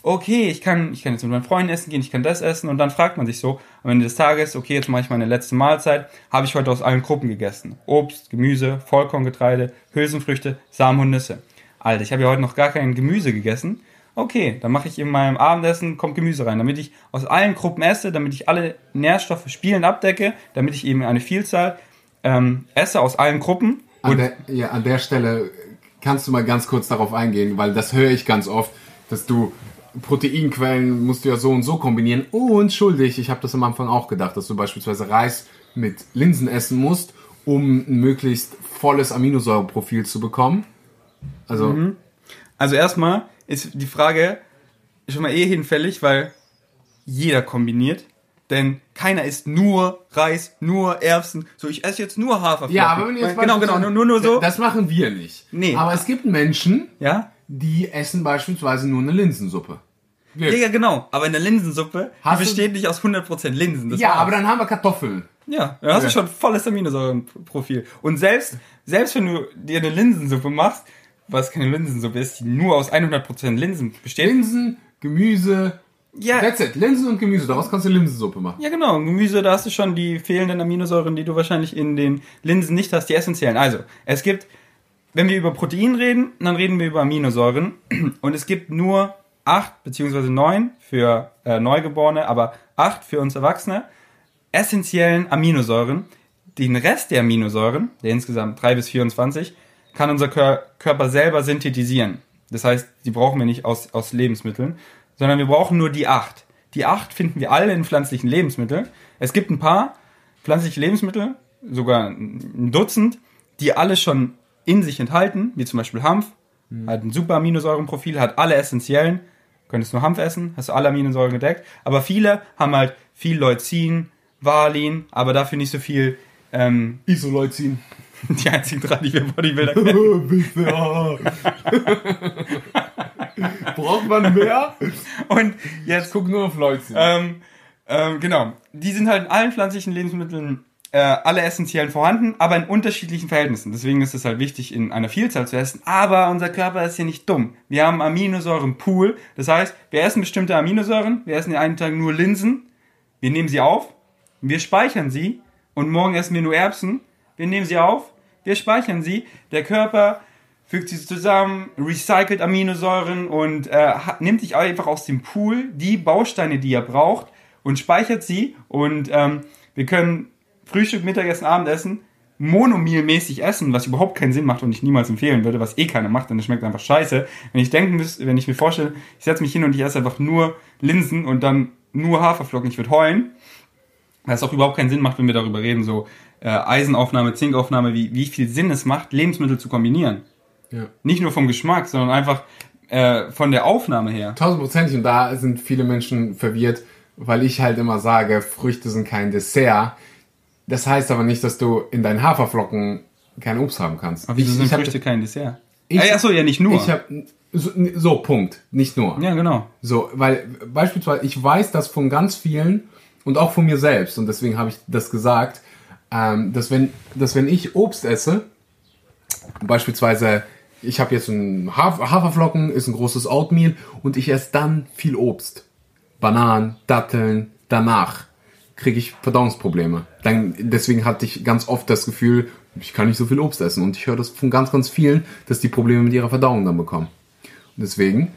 okay, ich kann, ich kann jetzt mit meinen Freunden essen gehen, ich kann das essen und dann fragt man sich so am Ende des Tages, okay, jetzt mache ich meine letzte Mahlzeit, habe ich heute aus allen Gruppen gegessen. Obst, Gemüse, Vollkorngetreide, Hülsenfrüchte, Samen und Nüsse. Alter, ich habe ja heute noch gar kein Gemüse gegessen. Okay, dann mache ich in meinem Abendessen, kommt Gemüse rein, damit ich aus allen Gruppen esse, damit ich alle Nährstoffe spielend abdecke, damit ich eben eine Vielzahl ähm, esse aus allen Gruppen. An der, ja, an der Stelle kannst du mal ganz kurz darauf eingehen, weil das höre ich ganz oft, dass du Proteinquellen musst du ja so und so kombinieren. Und schuldig, ich habe das am Anfang auch gedacht, dass du beispielsweise Reis mit Linsen essen musst, um ein möglichst volles Aminosäureprofil zu bekommen. Also, Also erstmal ist die Frage schon mal eh hinfällig, weil jeder kombiniert. Denn keiner isst nur Reis, nur Erbsen. So, ich esse jetzt nur Haferflocken. ja, aber wenn jetzt Genau, genau, nur, nur, nur so. Das machen wir nicht. Nee. Aber es gibt Menschen, ja? die essen beispielsweise nur eine Linsensuppe. Ja, ja, genau. Aber in der Linsensuppe, Hast die du- besteht nicht aus 100% Linsen. Das ja, war's. aber dann haben wir Kartoffeln. Ja, dann hast Ja. du schon volles Aminosäurenprofil. Und selbst, selbst wenn du dir eine Linsensuppe machst, was keine Linsensuppe ist, die nur aus 100% Linsen besteht. Linsen, Gemüse, Ja, that's it. Linsen und Gemüse, daraus kannst du Linsensuppe machen. ja, genau. Gemüse, da hast du schon die fehlenden Aminosäuren, die du wahrscheinlich in den Linsen nicht hast, die essentiellen. Also, es gibt, wenn wir über Protein reden, dann reden wir über Aminosäuren. Und es gibt nur acht beziehungsweise neun für äh, Neugeborene, aber acht für uns Erwachsene essentiellen Aminosäuren. Den Rest der Aminosäuren, der insgesamt 3 bis 24, kann unser Kör Körper selber synthetisieren. Das heißt, die brauchen wir nicht aus, aus Lebensmitteln, sondern wir brauchen nur die acht. Die acht finden wir alle in pflanzlichen Lebensmitteln. Es gibt ein paar pflanzliche Lebensmittel, sogar ein Dutzend, die alle schon in sich enthalten, wie zum Beispiel Hanf, hat ein super Aminosäurenprofil, hat alle essentiellen. Könntest nur Hanf essen, hast du alle Aminosäuren gedeckt. Aber viele haben halt viel Leucin, Valin, aber dafür nicht so viel. Ähm, Isoleucin. die einzigen drei, die wir Bodybuilder kennen. Braucht man mehr? Und jetzt Guck nur auf Leucin. Ähm, ähm, genau. Die sind halt in allen pflanzlichen Lebensmitteln äh, alle essentiellen vorhanden, aber in unterschiedlichen Verhältnissen. Deswegen ist es halt wichtig, in einer Vielzahl zu essen. Aber unser Körper ist ja nicht dumm. Wir haben Aminosäurenpool. Das heißt, wir essen bestimmte Aminosäuren. Wir essen den einen Tag nur Linsen. Wir nehmen sie auf. Wir speichern sie. Und morgen essen wir nur Erbsen. Wir nehmen sie auf. Wir speichern sie. Der Körper fügt sie zusammen, recycelt Aminosäuren und äh, nimmt sich einfach aus dem Pool die Bausteine, die er braucht und speichert sie. Und ähm, wir können Frühstück, Mittagessen, Abendessen monomilmäßig essen, was überhaupt keinen Sinn macht und ich niemals empfehlen würde, was eh keiner macht, denn es schmeckt einfach scheiße. Wenn ich denken müsste, wenn ich mir vorstelle, ich setze mich hin und ich esse einfach nur Linsen und dann nur Haferflocken, ich würde heulen. Was auch überhaupt keinen Sinn macht, wenn wir darüber reden, so äh, Eisenaufnahme, Zinkaufnahme, wie, wie viel Sinn es macht, Lebensmittel zu kombinieren. Ja. Nicht nur vom Geschmack, sondern einfach äh, von der Aufnahme her. Tausendprozentig. Und da sind viele Menschen verwirrt, weil ich halt immer sage, Früchte sind kein Dessert. Das heißt aber nicht, dass du in deinen Haferflocken kein Obst haben kannst. Aber wieso ich, sind ich hab- Früchte kein Dessert? Ich- Ey, achso, ja, nicht nur. Ich habe so, so Punkt, nicht nur. ja, genau. So, weil beispielsweise ich weiß das von ganz vielen und auch von mir selbst und deswegen habe ich das gesagt, ähm, dass wenn dass wenn ich Obst esse, beispielsweise ich habe jetzt ein Haf Haferflocken, ist ein großes Oatmeal und ich esse dann viel Obst, Bananen, Datteln, danach kriege ich Verdauungsprobleme. Dann, deswegen hatte ich ganz oft das Gefühl, ich kann nicht so viel Obst essen und ich höre das von ganz ganz vielen, dass die Probleme mit ihrer Verdauung dann bekommen. Und deswegen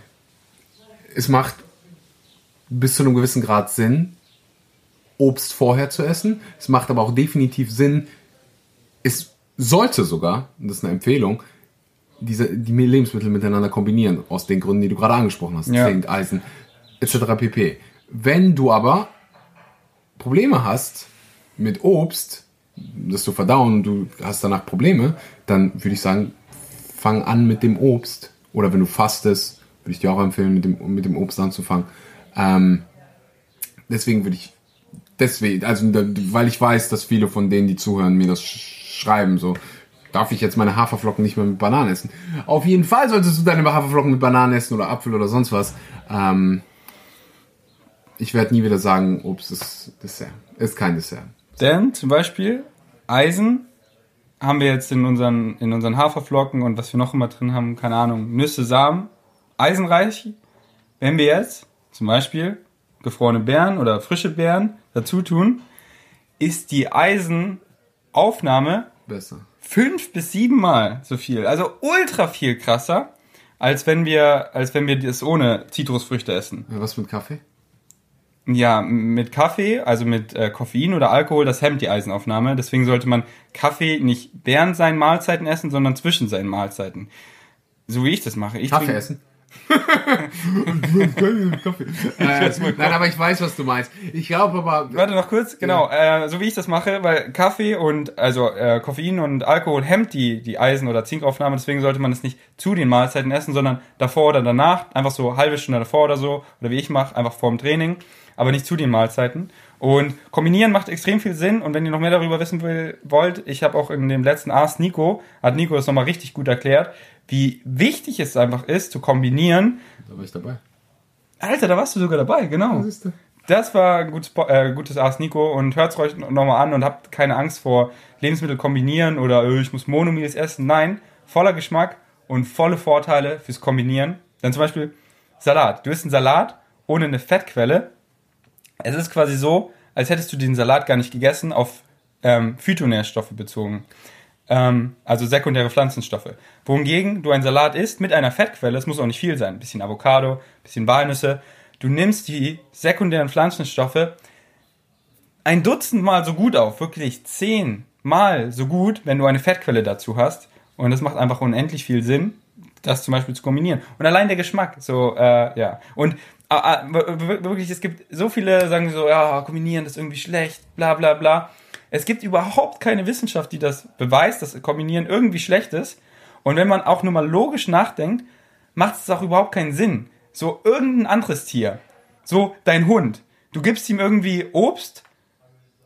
es macht bis zu einem gewissen Grad Sinn, Obst vorher zu essen. Es macht aber auch definitiv Sinn, es sollte sogar, und das ist eine Empfehlung, diese, die Lebensmittel miteinander kombinieren, aus den Gründen, die du gerade angesprochen hast, Ja. Zink, Eisen, etc. pp. Wenn du aber Probleme hast mit Obst, dass du verdauen du hast danach Probleme, dann würde ich sagen, fang an mit dem Obst. Oder wenn du fastest, würde ich dir auch empfehlen, mit dem, mit dem Obst anzufangen. Ähm, deswegen würde ich, deswegen, also weil ich weiß, dass viele von denen, die zuhören, mir das sch- schreiben, so, darf ich jetzt meine Haferflocken nicht mehr mit Bananen essen? Auf jeden Fall solltest du deine Haferflocken mit Bananen essen oder Apfel oder sonst was. Ähm, ich werde nie wieder sagen, Obst ist Dessert. Ist kein Dessert. Denn zum Beispiel Eisen haben wir jetzt in unseren, in unseren Haferflocken und was wir noch immer drin haben, keine Ahnung, Nüsse, Samen, eisenreich. Wenn wir jetzt zum Beispiel gefrorene Beeren oder frische Beeren dazu tun, ist die Eisenaufnahme Besser. fünf bis siebenmal so viel. Also ultra viel krasser, als wenn wir, als wenn wir das ohne Zitrusfrüchte essen. Ja, Was mit Kaffee? Ja, mit Kaffee, also mit äh, Koffein oder Alkohol, das hemmt die Eisenaufnahme. Deswegen sollte man Kaffee nicht während seinen Mahlzeiten essen, sondern zwischen seinen Mahlzeiten. So wie ich das mache. Ich Kaffee trinke- essen? Kaffee. Äh, nein, aber ich weiß, was du meinst. Ich glaube aber, Warte noch kurz, genau, äh, so wie ich das mache, weil Kaffee und also äh, Koffein und Alkohol hemmt die, die Eisen- oder Zinkaufnahme, deswegen sollte man es nicht zu den Mahlzeiten essen, sondern davor oder danach, einfach so halbe Stunde davor oder so, oder wie ich mache, einfach vorm Training, aber nicht zu den Mahlzeiten. Und kombinieren macht extrem viel Sinn und wenn ihr noch mehr darüber wissen will, wollt, ich habe auch in dem letzten Ask Nico, hat Nico das nochmal richtig gut erklärt, wie wichtig es einfach ist, zu kombinieren. Da war ich dabei. Alter, da warst du sogar dabei, genau. Das war ein gutes, äh, gutes Ars Nico und hört's euch nochmal an und habt keine Angst vor Lebensmittel kombinieren oder äh, ich muss Monomils essen. Nein, voller Geschmack und volle Vorteile fürs Kombinieren. Dann zum Beispiel Salat. Du isst einen Salat ohne eine Fettquelle. Es ist quasi so, als hättest du den Salat gar nicht gegessen, auf ähm, Phytonährstoffe bezogen. Ähm, also sekundäre Pflanzenstoffe. Wohingegen du einen Salat isst mit einer Fettquelle, es muss auch nicht viel sein, ein bisschen Avocado, ein bisschen Walnüsse. Du nimmst die sekundären Pflanzenstoffe ein Dutzend Mal so gut auf, wirklich zehn Mal so gut, wenn du eine Fettquelle dazu hast. Und das macht einfach unendlich viel Sinn, das zum Beispiel zu kombinieren. Und allein der Geschmack, so, äh, ja. Und wirklich, es gibt so viele, sagen so, ja, kombinieren, ist irgendwie schlecht, bla bla bla. Es gibt überhaupt keine Wissenschaft, die das beweist, dass Kombinieren irgendwie schlecht ist. Und wenn man auch nur mal logisch nachdenkt, macht es auch überhaupt keinen Sinn. So irgendein anderes Tier, so dein Hund, du gibst ihm irgendwie Obst,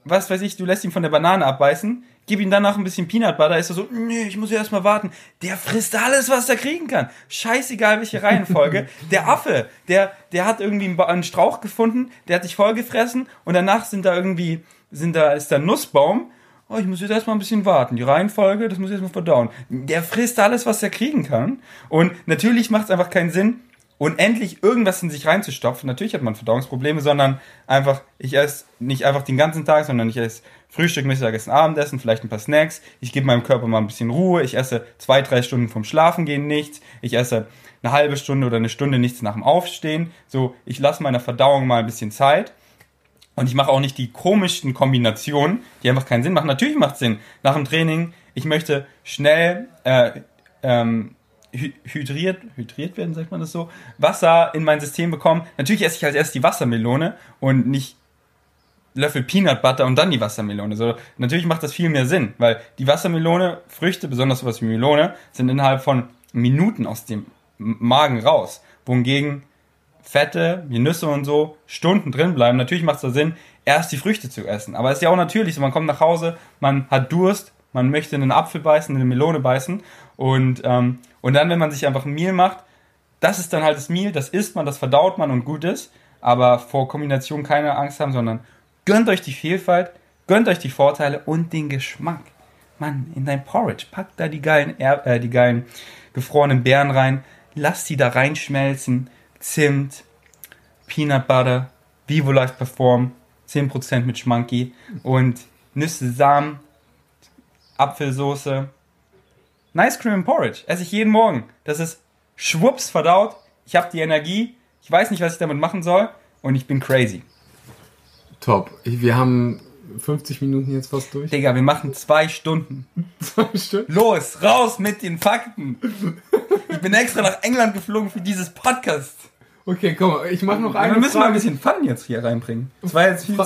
was weiß ich, du lässt ihn von der Banane abbeißen, gib ihm danach ein bisschen Peanut Butter, ist er so, nee, ich muss ja erstmal warten. Der frisst alles, was er kriegen kann. Scheißegal, welche Reihenfolge. der Affe, der, der hat irgendwie einen, Strauch gefunden, der hat sich vollgefressen und danach sind da irgendwie, sind da, ist da ein Nussbaum. Oh, ich muss jetzt erstmal ein bisschen warten. Die Reihenfolge, das muss ich erstmal verdauen. Der frisst alles, was er kriegen kann. Und natürlich macht es einfach keinen Sinn, unendlich irgendwas in sich reinzustopfen. Natürlich hat man Verdauungsprobleme, sondern einfach, ich esse nicht einfach den ganzen Tag, sondern ich esse Frühstück, Mittagessen, Abendessen, vielleicht ein paar Snacks. Ich gebe meinem Körper mal ein bisschen Ruhe. Ich esse zwei, drei Stunden vom Schlafengehen nichts. Ich esse eine halbe Stunde oder eine Stunde nichts nach dem Aufstehen. So, ich lasse meiner Verdauung mal ein bisschen Zeit. Und ich mache auch nicht die komischsten Kombinationen, die einfach keinen Sinn machen. Natürlich macht es Sinn. Nach dem Training, ich möchte schnell äh, ähm, hydriert, hydriert werden, sagt man das so, Wasser in mein System bekommen. Natürlich esse ich als erst die Wassermelone und nicht Löffel Peanut Butter und dann die Wassermelone. So, natürlich macht das viel mehr Sinn, weil die Wassermelone, Früchte, besonders sowas wie Melone, sind innerhalb von Minuten aus dem Magen raus. Wohingegen Fette, wie Nüsse und so, Stunden drin bleiben. Natürlich macht es da Sinn, erst die Früchte zu essen. Aber es ist ja auch natürlich so, man kommt nach Hause, man hat Durst, man möchte einen Apfel beißen, eine Melone beißen. Und, ähm, und dann, wenn man sich einfach ein Meal macht, das ist dann halt das Meal, das isst man, das verdaut man und gut ist. Aber vor Kombination keine Angst haben, sondern gönnt euch die Vielfalt, gönnt euch die Vorteile und den Geschmack. Mann, in dein Porridge, packt da die geilen, äh, die geilen gefrorenen Beeren rein, lasst die da reinschmelzen, Zimt, Peanut Butter, Vivo Life Perform, 10% mit Schmanky und Nüsse, Samen, Apfelsoße. Nice Cream and Porridge. Esse ich jeden Morgen. Das ist schwupps verdaut. Ich habe die Energie. Ich weiß nicht, was ich damit machen soll. Und ich bin crazy. Top. Wir haben 50 Minuten jetzt fast durch. Digga, wir machen zwei Stunden. Zwei Stück. Los, raus mit den Fakten. Ich bin extra nach England geflogen für dieses Podcast. Okay, komm, ich mache noch eine wir müssen mal ein Frage. bisschen Fun jetzt hier reinbringen. Das war jetzt viel,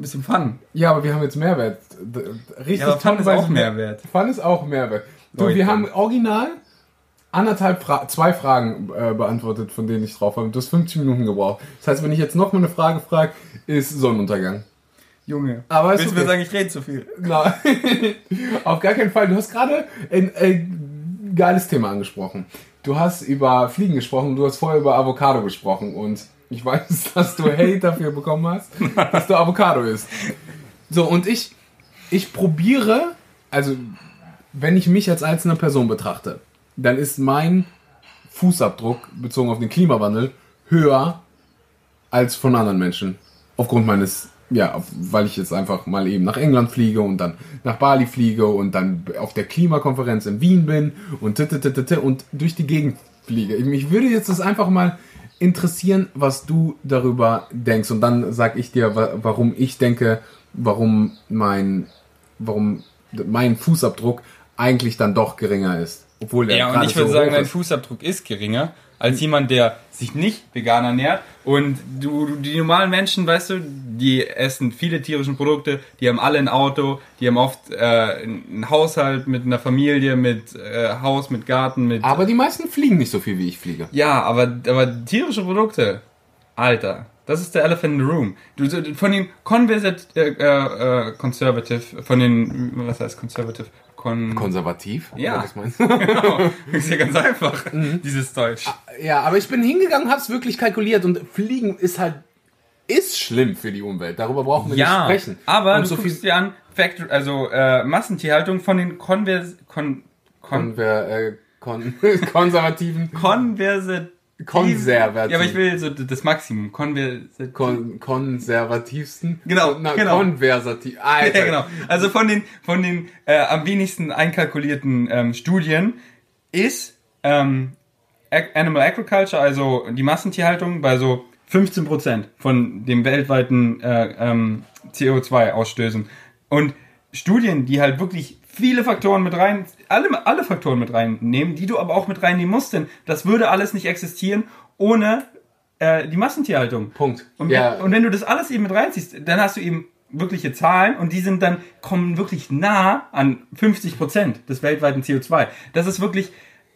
ein bisschen Fun. Ja, aber wir haben jetzt Mehrwert. Richtig Ja, aber Fun ist auch Mehrwert. Fun ist auch Mehrwert. Du, Leute. wir haben original anderthalb Fra zwei Fragen äh, beantwortet, von denen ich drauf habe. Du hast 50 Minuten gebraucht. Das heißt, wenn ich jetzt noch mal eine Frage frage, ist Sonnenuntergang. Junge. Aber Willst du mir sagen, ich rede zu viel? Nein, auf gar keinen Fall. Du hast gerade ein, ein geiles Thema angesprochen. Du hast über Fliegen gesprochen, du hast vorher über Avocado gesprochen und ich weiß, dass du Hate dafür bekommen hast, dass du Avocado isst. So, und ich, ich probiere, also wenn ich mich als einzelne Person betrachte, dann ist mein Fußabdruck bezogen auf den Klimawandel höher als von anderen Menschen. Aufgrund meines, ja, weil ich jetzt einfach mal eben nach England fliege und dann nach Bali fliege und dann auf der Klimakonferenz in Wien bin und t- und durch die Gegend fliege. Mich würde jetzt das einfach mal interessieren, was du darüber denkst und dann sag ich dir, wa- warum ich denke, warum mein, warum mein Fußabdruck eigentlich dann doch geringer ist. Obwohl der Ja, und ich würde so sagen, hoch dein ist. Fußabdruck ist geringer als jemand, der sich nicht vegan ernährt. Und du, die normalen Menschen, weißt du, die essen viele tierische Produkte, die haben alle ein Auto, die haben oft äh, einen Haushalt mit einer Familie, mit äh, Haus, mit Garten, mit. Aber die meisten fliegen nicht so viel, wie ich fliege. Ja, aber, aber tierische Produkte, Alter, Das ist der Elephant in the Room. Du, du- von den Conversat, äh, äh, äh, Conservative, von den, was heißt Conservative? Con Konservativ? Ja. Was meinst du? genau. Ist ja ganz einfach, Mhm. dieses Deutsch. Ja, aber ich bin hingegangen, hab's wirklich kalkuliert und Fliegen ist halt ist schlimm für die Umwelt. Darüber brauchen wir Ja, nicht sprechen. aber und du so guckst dir an, Factory, also äh, Massentierhaltung von den Konvers kon kon Konver äh, kon konservativen Konversat Konservativ. Ja, aber ich will so das Maximum. Konversat kon konservativsten Genau, Na, genau. konversativ. Alter. Ja, genau. Also von den, von den äh, am wenigsten einkalkulierten ähm, Studien ist ähm, Animal Agriculture, also die Massentierhaltung, bei so 15% von dem weltweiten äh, ähm, CO2-Ausstößen. Und Studien, die halt wirklich viele Faktoren mit rein, alle, alle Faktoren mit reinnehmen, die du aber auch mit reinnehmen musst, denn das würde alles nicht existieren ohne äh, die Massentierhaltung. Punkt. Und, ja. wenn, und wenn du das alles eben mit reinziehst, dann hast du eben wirkliche Zahlen und die sind dann, kommen wirklich nah an 50 Prozent des weltweiten CO2. Das ist wirklich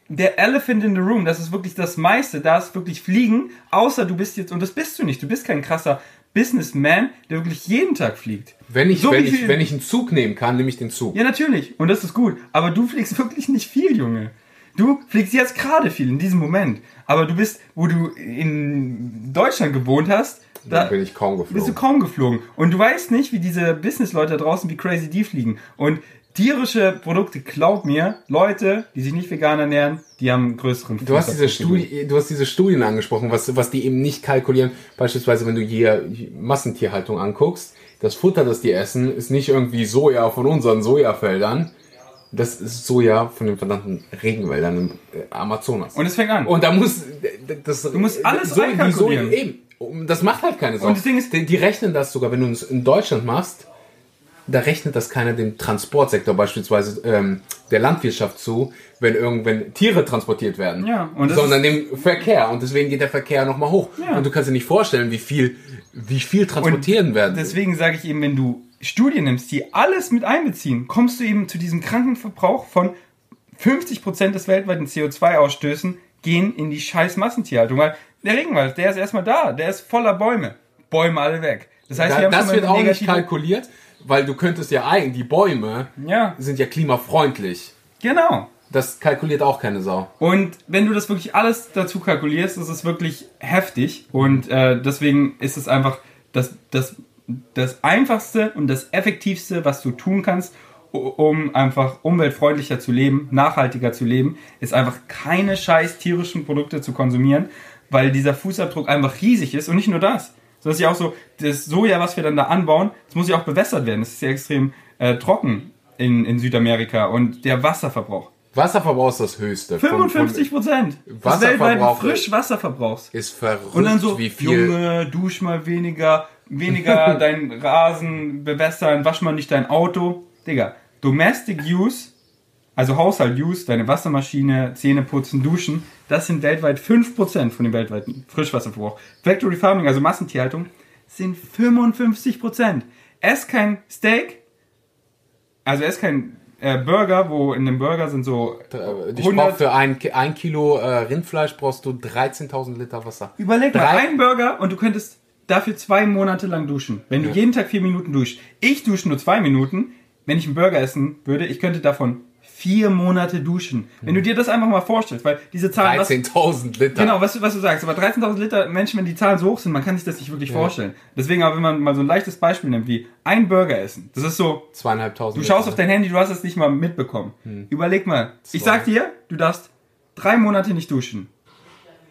der Elephant in the Room, das ist wirklich das meiste, da ist wirklich Fliegen, außer du bist jetzt, und das bist du nicht, du bist kein krasser Businessman, der wirklich jeden Tag fliegt. wenn ich so wenn ich wenn ich einen Zug nehmen kann, nehme ich den Zug. Ja, natürlich, und das ist gut, aber du fliegst wirklich nicht viel, Junge. Du fliegst jetzt gerade viel, in diesem Moment. Aber du bist, wo du in Deutschland gewohnt hast, Da bin ich kaum bist du geflogen. kaum geflogen. Und du weißt nicht, wie diese Businessleute da draußen, wie crazy die fliegen. Und tierische Produkte, glaub mir, Leute, die sich nicht vegan ernähren, die haben einen größeren Du hast diese. Studie, du hast diese Studien angesprochen, was, was die eben nicht kalkulieren. Beispielsweise, wenn du hier Massentierhaltung anguckst, das Futter, das die essen, ist nicht irgendwie Soja von unseren Sojafeldern. Das ist Soja von den verdammten Regenwäldern im äh, Amazonas. Und es fängt an. Und da muss das du musst alles die einkalkulieren. eben. Um, Das macht halt keine Sau. Und das Ding ist- die, die rechnen das sogar, wenn du es in Deutschland machst, da rechnet das keiner dem Transportsektor beispielsweise ähm, der Landwirtschaft zu, wenn irgendwann Tiere transportiert werden, Ja, und sondern dem Verkehr und deswegen geht der Verkehr nochmal hoch. Ja. Und du kannst dir nicht vorstellen, wie viel, wie viel transportieren werden. Deswegen sage ich eben, wenn du Studien nimmst, die alles mit einbeziehen, kommst du eben zu diesem kranken Verbrauch von 50% des weltweiten CO2-Ausstößen gehen in die scheiß Massentierhaltung. Weil der Regenwald, der ist erstmal da, der ist voller Bäume. Bäume alle weg. Das heißt, Da, wir haben das schon mal wird auch nicht kalkuliert, weil du könntest ja eigentlich, die Bäume Ja, sind ja klimafreundlich. genau. Das kalkuliert auch keine Sau. Und wenn du das wirklich alles dazu kalkulierst, ist es wirklich heftig. Und äh, deswegen ist es einfach das, das, das Einfachste und das Effektivste, was du tun kannst, um einfach umweltfreundlicher zu leben, nachhaltiger zu leben, ist einfach keine scheiß tierischen Produkte zu konsumieren, weil dieser Fußabdruck einfach riesig ist. Und nicht nur das. So ist ja auch so, das Soja, was wir dann da anbauen, das muss ja auch bewässert werden. Das ist ja extrem äh, trocken in, in Südamerika. Und der Wasserverbrauch. Wasserverbrauch ist das höchste. Von- 55 Prozent Wasserverbrauch weltweiten Frischwasserverbrauchs. Ist verrückt, Und dann so, wie viel. Junge, dusch mal weniger, weniger dein Rasen bewässern, wasch mal nicht dein Auto. Digga, Domestic Use, also Haushalt Use, deine Wassermaschine, Zähne putzen, duschen, das sind weltweit 5% von dem weltweiten Frischwasserverbrauch. Factory Farming, also Massentierhaltung, sind 55%. Ess kein Steak, also ess kein äh, Burger, wo in dem Burger sind so Äh, Ich 100 brauch für ein, ein Kilo äh, Rindfleisch brauchst du 13.000 Liter Wasser. Überleg mal, Drei- ein Burger und du könntest dafür zwei Monate lang duschen. Wenn du jeden Tag vier Minuten duschst. Ich dusche nur zwei Minuten. Wenn ich einen Burger essen würde, ich könnte davon vier Monate duschen. Wenn du dir das einfach mal vorstellst, weil diese Zahlen... was- 13.000 Liter. Genau, was, du- was du sagst, aber 13.000 Liter Menschen, wenn die Zahlen so hoch sind, man kann sich das nicht wirklich vorstellen. Deswegen aber, wenn man mal so ein leichtes Beispiel nimmt, wie ein Burger essen, das ist so, Zweieinhalbtausend du schaust auf dein Handy, du hast es nicht mal mitbekommen. Hm. Überleg mal, ich sag dir, du darfst drei Monate nicht duschen.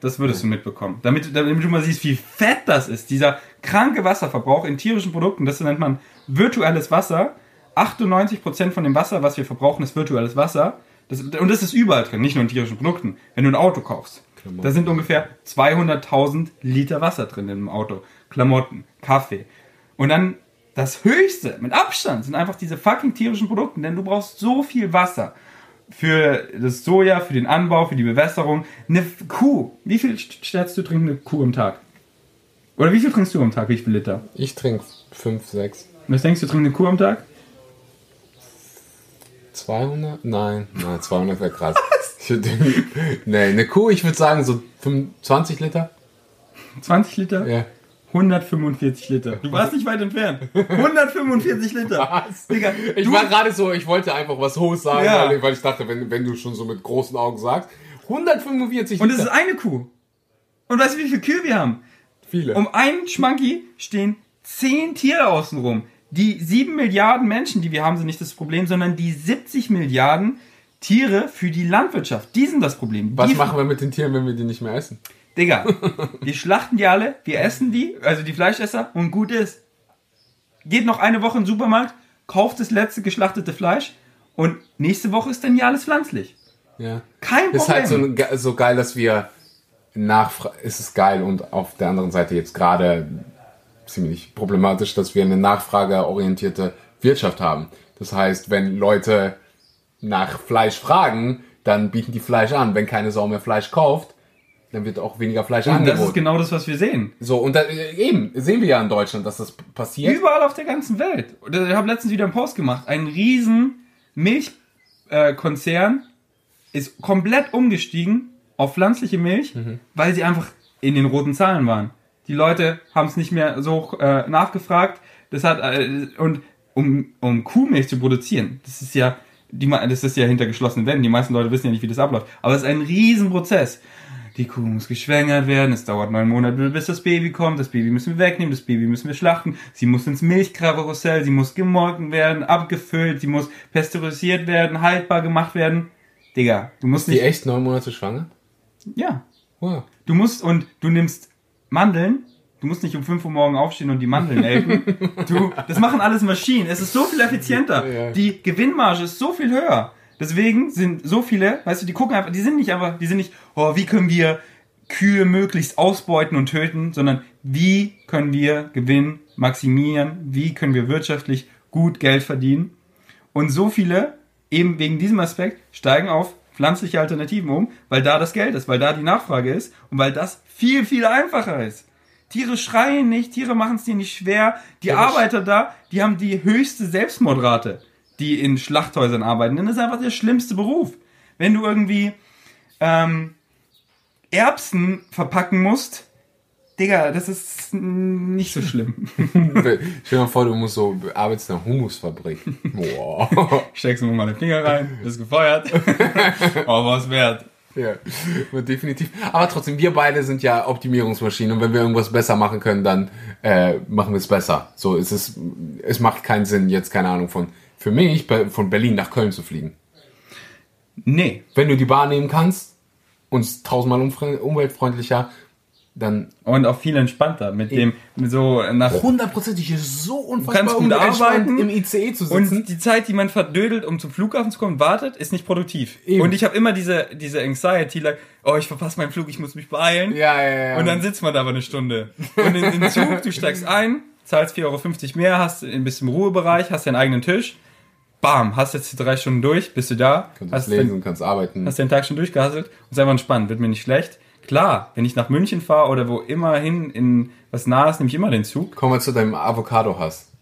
Das würdest du mitbekommen. Damit, damit du mal siehst, wie fett das ist. Dieser kranke Wasserverbrauch in tierischen Produkten, das nennt man virtuelles Wasser. 98% von dem Wasser, was wir verbrauchen, ist virtuelles Wasser. Das, und das ist überall drin, nicht nur in tierischen Produkten. Wenn du ein Auto kaufst, da sind ungefähr 200.000 Liter Wasser drin in einem Auto. Klamotten, Kaffee. Und dann das Höchste, mit Abstand, sind einfach diese fucking tierischen Produkte, denn du brauchst so viel Wasser für das Soja, für den Anbau, für die Bewässerung. Eine Kuh, wie viel stellst du trinken eine Kuh am Tag? Oder wie viel trinkst du am Tag? Wie viel Liter? Ich trinke 5, 6. Was denkst du, trinkt eine Kuh am Tag? 200? Nein, nein, 200 wäre krass. Ich würd- nee, eine Kuh, ich würde sagen so 25 Liter. 20 Liter? Ja. 145 Liter. Du warst nicht weit entfernt. 145 Liter. Was? Digga, Ich war gerade so, ich wollte einfach was Hohes sagen, Ja. weil, weil ich dachte, wenn, wenn du schon so mit großen Augen sagst, 145 Und es ist Liter. eine Kuh. Und weißt du, wie viele Kühe wir haben? viele. Um einen Schmanki stehen 10 Tiere außenrum. Die 7 Milliarden Menschen, die wir haben, sind nicht das Problem, sondern die 70 Milliarden Tiere für die Landwirtschaft. Die sind das Problem. was die, machen wir mit den Tieren, wenn wir die nicht mehr essen? Digga, wir schlachten die alle, wir essen die, also die Fleischesser, und gut ist. Geht noch eine Woche in den Supermarkt, kauft das letzte geschlachtete Fleisch und nächste Woche ist dann hier alles pflanzlich. Ja. Kein Problem. Ist halt so, so geil, dass wir nachfragen. Es ist geil und auf der anderen Seite jetzt gerade ziemlich problematisch, dass wir eine nachfrageorientierte Wirtschaft haben. Das heißt, wenn Leute nach Fleisch fragen, dann bieten die Fleisch an. Wenn keine Sau mehr Fleisch kauft, dann wird auch weniger Fleisch und das angeboten. ist genau das, was wir sehen. so, und da, äh, eben, sehen wir ja in Deutschland, dass das passiert. Überall auf der ganzen Welt. Ich habe letztens wieder einen Post gemacht. Ein riesen Milchkonzern ist komplett umgestiegen auf pflanzliche Milch, weil sie einfach in den roten Zahlen waren. Die Leute haben es nicht mehr so äh, nachgefragt. Das hat äh, und um, um Kuhmilch zu produzieren, das ist ja die, das ist ja hinter geschlossenen Wänden. Die meisten Leute wissen ja nicht, wie das abläuft. Aber es ist ein Riesenprozess. Die Kuh muss geschwängert werden, es dauert neun Monate, bis das Baby kommt, das Baby müssen wir wegnehmen, das Baby müssen wir schlachten, sie muss ins Milchkarussell, sie muss gemolken werden, abgefüllt, sie muss pasteurisiert werden, haltbar gemacht werden. Digga, du musst Die nicht... echt neun Monate schwanger? Ja, Wow. Du musst und du nimmst Mandeln. Du musst nicht um 5 Uhr morgen aufstehen und die Mandeln melken. Du, das machen alles Maschinen. Es ist so viel effizienter. Ja. Die Gewinnmarge ist so viel höher. Deswegen sind so viele, weißt du, die gucken einfach, die sind nicht einfach, die sind nicht, oh, wie können wir Kühe möglichst ausbeuten und töten, sondern wie können wir Gewinn maximieren? Wie können wir wirtschaftlich gut Geld verdienen? Und so viele, eben wegen diesem Aspekt, steigen auf pflanzliche Alternativen um, weil da das Geld ist, weil da die Nachfrage ist und weil das viel, viel einfacher ist. Tiere schreien nicht, Tiere machen es dir nicht schwer. Die Ja, Arbeiter da, die haben die höchste Selbstmordrate, die in Schlachthäusern arbeiten. Denn das ist einfach der schlimmste Beruf. Wenn du irgendwie ähm, Erbsen verpacken musst, Digga, das ist nicht so schlimm. Stell dir mal vor, du musst so, arbeitest in einer Humusfabrik. Boah. Steckst du mal den Finger rein, bist gefeuert. oh, was wert. Ja, definitiv. Aber trotzdem, wir beide sind ja Optimierungsmaschinen und wenn wir irgendwas besser machen können, dann äh, machen wir es besser. So, es ist, es macht keinen Sinn, jetzt keine Ahnung von, für mich, von Berlin nach Köln zu fliegen. Nee. Wenn du die Bahn nehmen kannst und es ist tausendmal umweltfreundlicher, dann Und auch viel entspannter mit dem, so nach hundertprozentig ist so unfassbar gut arbeiten im ICE zu sitzen. Und die Zeit, die man verdödelt, um zum Flughafen zu kommen, wartet, ist nicht produktiv. Eben. Und ich habe immer diese, diese Anxiety, like, oh, ich verpasse meinen Flug, ich muss mich beeilen. ja, ja, ja. Und dann sitzt man da aber eine Stunde. Und in den Zug, du steigst ein, zahlst 4,50 Euro mehr, hast ein bisschen Ruhebereich, hast deinen eigenen Tisch. Bam, hast jetzt die drei Stunden durch, bist du da, kannst hast, lesen, den, kannst arbeiten. hast den Tag schon durchgehasselt und ist einfach entspannt, wird mir nicht schlecht. Klar, wenn ich nach München fahre oder wo immer hin in was Nahes, nehme ich immer den Zug. Kommen wir zu deinem Avocado-Hass.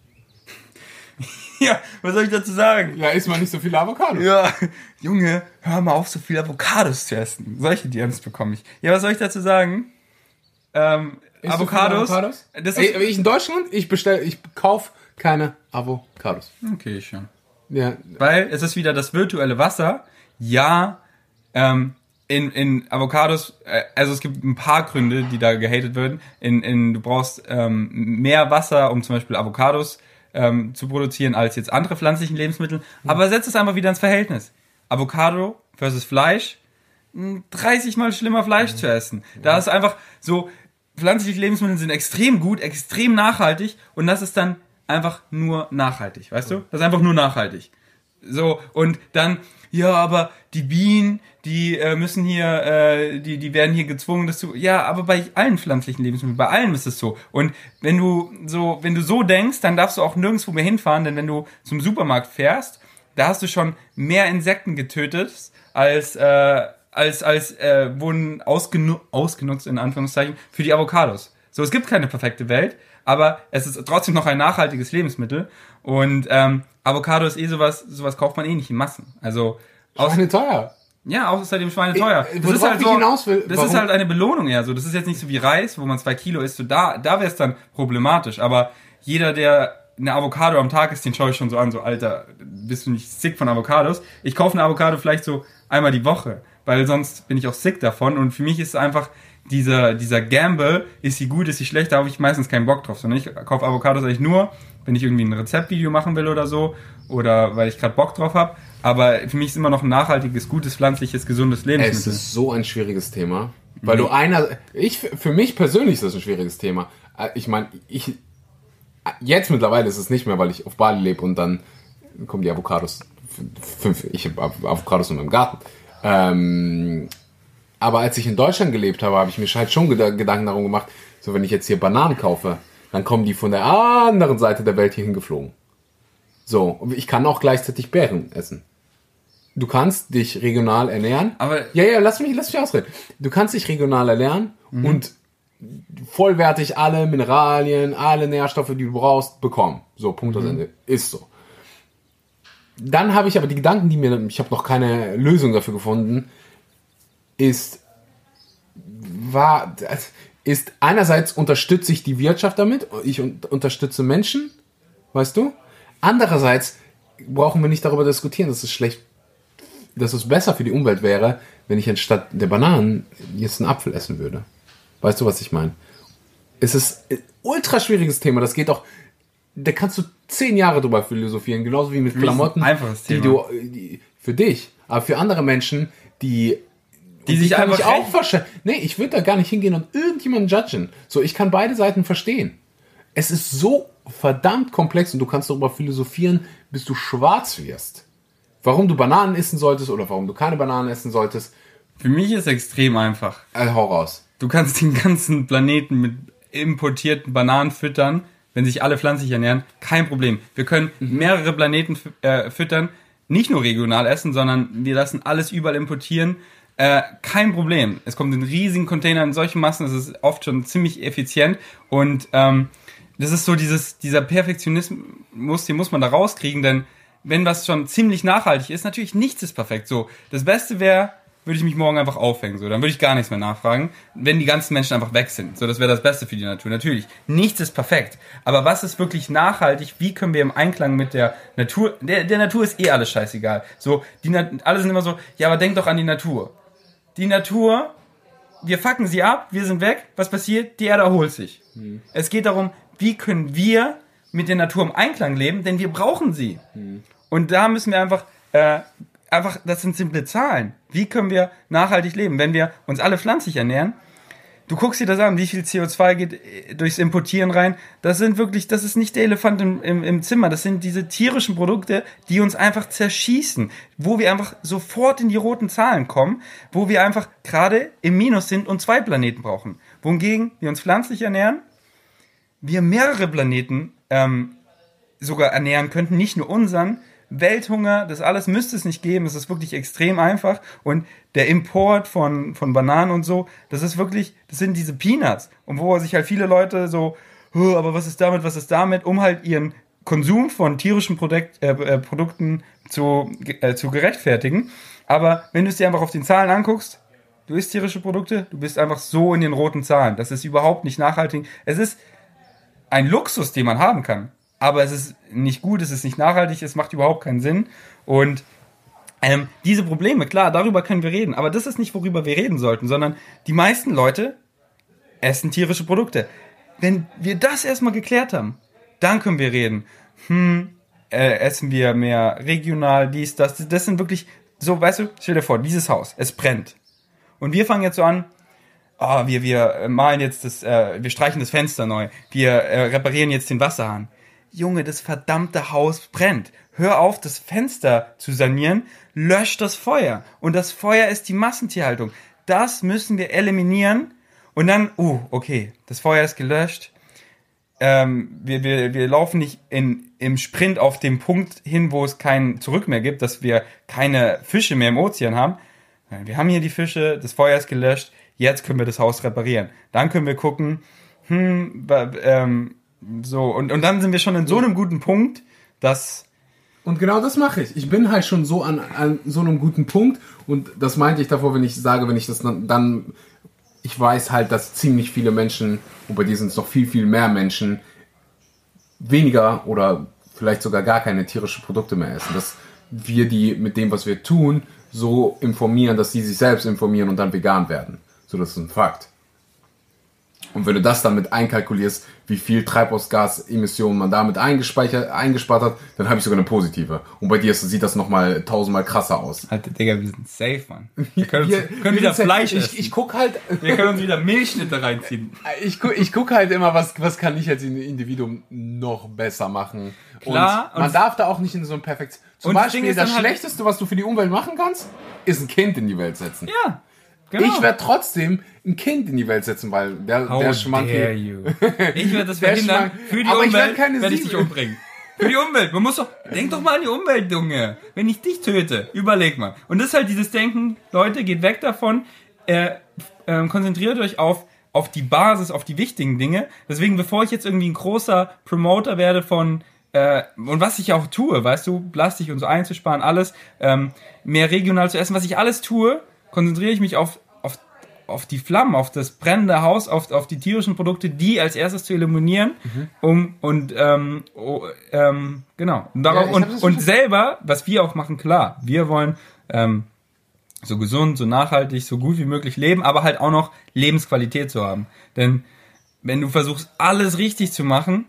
Ja, was soll ich dazu sagen? Ja, isst mal nicht so viele Avocado. Ja, Junge, hör mal auf, so viel Avocados zu essen. Solche DMs bekomme ich. Ja, was soll ich dazu sagen? Ähm, Isst Avocados. viele Avocados? Das Ey, ist, aber ich in Deutschland, ich bestell, ich kauf keine Avocados. okay, schon. Ja, Weil es ist wieder das virtuelle Wasser. Ja, ähm, in, in Avocados, äh, also es gibt ein paar Gründe, die da gehatet werden. In, in, du brauchst ähm, mehr Wasser, um zum Beispiel Avocados ähm, zu produzieren, als jetzt andere pflanzlichen Lebensmittel. Aber setz es einfach wieder ins Verhältnis. Avocado versus Fleisch, mh, 30 mal schlimmer Fleisch zu essen. Da ist einfach so, pflanzliche Lebensmittel sind extrem gut, extrem nachhaltig und das ist dann einfach nur nachhaltig, weißt du? Das ist einfach nur nachhaltig. So, und dann, ja, aber die Bienen, die äh, müssen hier, äh, die, die werden hier gezwungen, das zu. Ja, aber bei allen pflanzlichen Lebensmitteln, bei allem ist es so. Und wenn du so, wenn du so denkst, dann darfst du auch nirgendwo mehr hinfahren, denn wenn du zum Supermarkt fährst, da hast du schon mehr Insekten getötet, als, äh, als, als äh, wurden ausgenu ausgenutzt, in Anführungszeichen, für die Avocados. So, es gibt keine perfekte Welt, aber es ist trotzdem noch ein nachhaltiges Lebensmittel. Und ähm, Avocado ist eh sowas, sowas kauft man eh nicht in Massen. Also aus, teuer. Ja, außerdem Schweine teuer. Ich- Das ist halt so, das warum- ist halt eine Belohnung eher so. Das ist jetzt nicht so wie Reis, wo man zwei Kilo isst. So da, da wäre es dann problematisch. Aber jeder, der eine Avocado am Tag isst, den schaue ich schon so an. So, Alter, bist du nicht sick von Avocados? Ich kaufe eine Avocado vielleicht so einmal die Woche, weil sonst bin ich auch sick davon. Und für mich ist es einfach dieser, dieser Gamble, ist sie gut, ist sie schlecht, da habe ich meistens keinen Bock drauf. Sondern ich kaufe Avocados eigentlich nur, wenn ich irgendwie ein Rezeptvideo machen will oder so. Oder weil ich gerade Bock drauf habe. Aber für mich ist immer noch ein nachhaltiges, gutes, pflanzliches, gesundes Es Lebensmittel. ist so ein schwieriges Thema. Weil du einer, ich, für mich persönlich ist das ein schwieriges Thema. Äh, Ich meine, ich, jetzt mittlerweile ist es nicht mehr, weil ich auf Bali lebe und dann kommen die Avocados, fünf, ich habe Avocados in meinem Garten. Ähm, aber als ich in Deutschland gelebt habe, habe ich mir halt schon Geda- Gedanken darum gemacht, so wenn ich jetzt hier Bananen kaufe, dann kommen die von der anderen Seite der Welt hier hingeflogen. So, ich kann auch gleichzeitig Beeren essen. Du kannst dich regional ernähren. Aber- ja, ja, lass mich, lass mich ausreden. Du kannst dich regional ernähren und vollwertig alle Mineralien, alle Nährstoffe, die du brauchst, bekommen. So, Punkt aus Ende. Ist so. Dann habe ich aber die Gedanken, die mir, ich habe noch keine Lösung dafür gefunden, ist, war, ist einerseits unterstütze ich die Wirtschaft damit, ich un- unterstütze Menschen, weißt du? Andererseits brauchen wir nicht darüber diskutieren, dass es schlecht, dass es besser für die Umwelt wäre, wenn ich anstatt der Bananen jetzt einen Apfel essen würde. Weißt du, was ich meine? Es ist ein ultra schwieriges Thema. Das geht auch, da kannst du zehn Jahre drüber philosophieren, genauso wie mit Klamotten, ein einfaches die Thema. du, die, für dich, aber für andere Menschen, die Die sich kann einfach ich auch verstehen. Nee, ich würde da gar nicht hingehen und irgendjemanden judgen. So, ich kann beide Seiten verstehen. Es ist so verdammt komplex und du kannst darüber philosophieren, bis du schwarz wirst. Warum du Bananen essen solltest oder warum du keine Bananen essen solltest, Für mich ist es extrem einfach. äh, hau raus. Du kannst den ganzen Planeten mit importierten Bananen füttern, wenn sich alle pflanzlich ernähren. Kein Problem. Wir können mehrere Planeten äh, füttern, nicht nur regional essen, sondern wir lassen alles überall importieren. Äh, kein Problem. Es kommt in riesigen Containern in solchen Massen, das ist oft schon ziemlich effizient und ähm, das ist so dieses, dieser Perfektionismus, den muss man da rauskriegen, denn wenn was schon ziemlich nachhaltig ist, natürlich nichts ist perfekt. So, das Beste wäre, würde ich mich morgen einfach aufhängen. So, dann würde ich gar nichts mehr nachfragen, wenn die ganzen Menschen einfach weg sind. So, das wäre das Beste für die Natur. Natürlich, nichts ist perfekt. Aber was ist wirklich nachhaltig? Wie können wir im Einklang mit der Natur? Der, der Natur ist eh alles scheißegal. So, die alle sind immer so, ja, aber denk doch an die Natur. Die Natur, wir fucken sie ab, wir sind weg. Was passiert? Die Erde erholt sich. Es geht darum, wie können wir mit der Natur im Einklang leben, denn wir brauchen sie. Und da müssen wir einfach, äh, einfach, das sind simple Zahlen. Wie können wir nachhaltig leben, wenn wir uns alle pflanzlich ernähren? Du guckst dir das an, wie viel CO2 geht äh, durchs Importieren rein. Das sind wirklich, das ist nicht der Elefant im, im, im Zimmer. Das sind diese tierischen Produkte, die uns einfach zerschießen. Wo wir einfach sofort in die roten Zahlen kommen. Wo wir einfach gerade im Minus sind und zwei Planeten brauchen. Wohingegen wir uns pflanzlich ernähren, wir mehrere Planeten ähm, sogar ernähren könnten, nicht nur unseren. Welthunger, das alles müsste es nicht geben. Es ist wirklich extrem einfach. Und der Import von, von Bananen und so, das ist wirklich, das sind diese Peanuts. Und wo sich halt viele Leute so, "Huh, aber was ist damit, was ist damit, um halt ihren Konsum von tierischen Produkt, äh, äh, Produkten zu, äh, zu gerechtfertigen. Aber wenn du es dir einfach auf den Zahlen anguckst, du isst tierische Produkte, du bist einfach so in den roten Zahlen. Das ist überhaupt nicht nachhaltig. Es ist ein Luxus, den man haben kann. Aber es ist nicht gut, es ist nicht nachhaltig, es macht überhaupt keinen Sinn. Und ähm, diese Probleme, klar, darüber können wir reden. Aber das ist nicht, worüber wir reden sollten, sondern die meisten Leute essen tierische Produkte. Wenn wir das erstmal geklärt haben, dann können wir reden. Hm, äh, essen wir mehr regional, dies, das. Das sind wirklich so, weißt du, stell dir vor, dieses Haus, es brennt. Und wir fangen jetzt so an, ah, wir, wir malen jetzt das, äh, wir streichen das Fenster neu, wir äh, reparieren jetzt den Wasserhahn. Junge, das verdammte Haus brennt. Hör auf, das Fenster zu sanieren, lösch das Feuer. Und das Feuer ist die Massentierhaltung. Das müssen wir eliminieren. Und dann, uh, okay, das Feuer ist gelöscht. Ähm, wir, wir, wir laufen nicht in, im Sprint auf dem Punkt hin, wo es kein Zurück mehr gibt, dass wir keine Fische mehr im Ozean haben. Wir haben hier die Fische, das Feuer ist gelöscht, jetzt können wir das Haus reparieren. Dann können wir gucken, hm, ähm, so, und, und dann sind wir schon in so einem guten Punkt, dass Und genau das mache ich. Ich bin halt schon so an, an so einem guten Punkt und das meinte ich davor, wenn ich sage, wenn ich das dann, dann ich weiß halt, dass ziemlich viele Menschen, und bei dir sind es noch viel, viel mehr Menschen, weniger oder vielleicht sogar gar keine tierische Produkte mehr essen. Dass wir die mit dem, was wir tun, so informieren, dass sie sich selbst informieren und dann vegan werden. So, das ist ein Fakt. Und wenn du das dann mit einkalkulierst, wie viel Treibhausgasemissionen man damit eingespeichert, eingespart hat, dann habe ich sogar eine positive. Und bei dir sieht das nochmal tausendmal krasser aus. Alter, Digga, wir sind safe, Mann. Wir können, Wir- uns, können wir wieder Fleisch ich, essen. ich guck halt, wir können uns wieder Milchschnitte reinziehen. ich guck, ich guck halt immer, was, was kann ich als Individuum noch besser machen. Klar, und man und- darf da auch nicht in so ein Perfekt. Zum das Beispiel das dann halt- Schlechteste, was du für die Umwelt machen kannst, ist ein Kind in die Welt setzen. Ja, genau. Ich werde trotzdem ein Kind in die Welt setzen, weil der, How der dare Schmankel. you. Ich werde das Der verhindern. Für die Aber ich werd Umwelt werde ich Siebe- dich umbringen. Für die Umwelt. Man muss doch, denk doch mal an die Umwelt, Junge. Wenn ich dich töte, überleg mal. Und das ist halt dieses Denken, Leute, geht weg davon, äh, ähm, konzentriert euch auf, auf die Basis, auf die wichtigen Dinge. Deswegen, bevor ich jetzt irgendwie ein großer Promoter werde von, äh, und was ich auch tue, weißt du, Plastik und so einzusparen, alles, ähm, mehr regional zu essen, was ich alles tue, konzentriere ich mich auf, auf auf die Flammen, auf das brennende Haus, auf, auf die tierischen Produkte, die als erstes zu eliminieren, Mhm. um und ähm, oh, ähm, genau und, darauf, Ja, und, und selber, was wir auch machen, klar, wir wollen ähm, so gesund, so nachhaltig, so gut wie möglich leben, aber halt auch noch Lebensqualität zu haben. Denn wenn du versuchst, alles richtig zu machen,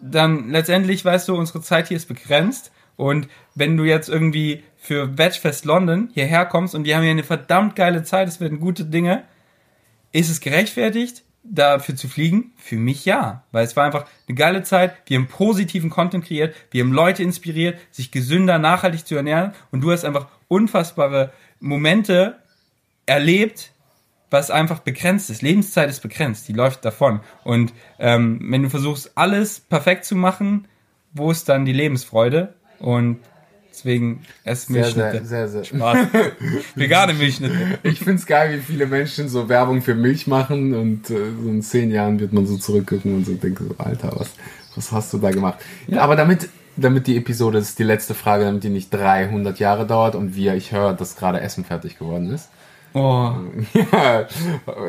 dann letztendlich, weißt du, unsere Zeit hier ist begrenzt. Und wenn du jetzt irgendwie für Vegfest London hierher kommst und die haben hier eine verdammt geile Zeit, es werden gute Dinge, ist es gerechtfertigt, dafür zu fliegen? Für mich ja. Weil es war einfach eine geile Zeit, wir haben positiven Content kreiert, wir haben Leute inspiriert, sich gesünder, nachhaltig zu ernähren und du hast einfach unfassbare Momente erlebt, was einfach begrenzt ist. Lebenszeit ist begrenzt, die läuft davon. Und ähm, wenn du versuchst, alles perfekt zu machen, wo ist dann die Lebensfreude? Und deswegen esst Sehr, sehr, Milchschnitte. sehr, sehr. Spaß. Vegane Milchschnitte. Ich find's geil, wie viele Menschen so Werbung für Milch machen und äh, so in zehn Jahren wird man so zurückgucken und so denken so, Alter, was, was hast du da gemacht? Aber damit, damit die Episode, das ist die letzte Frage, damit die nicht 300 Jahre dauert und wir, ich höre, dass gerade Essen fertig geworden ist. Oh, Ja,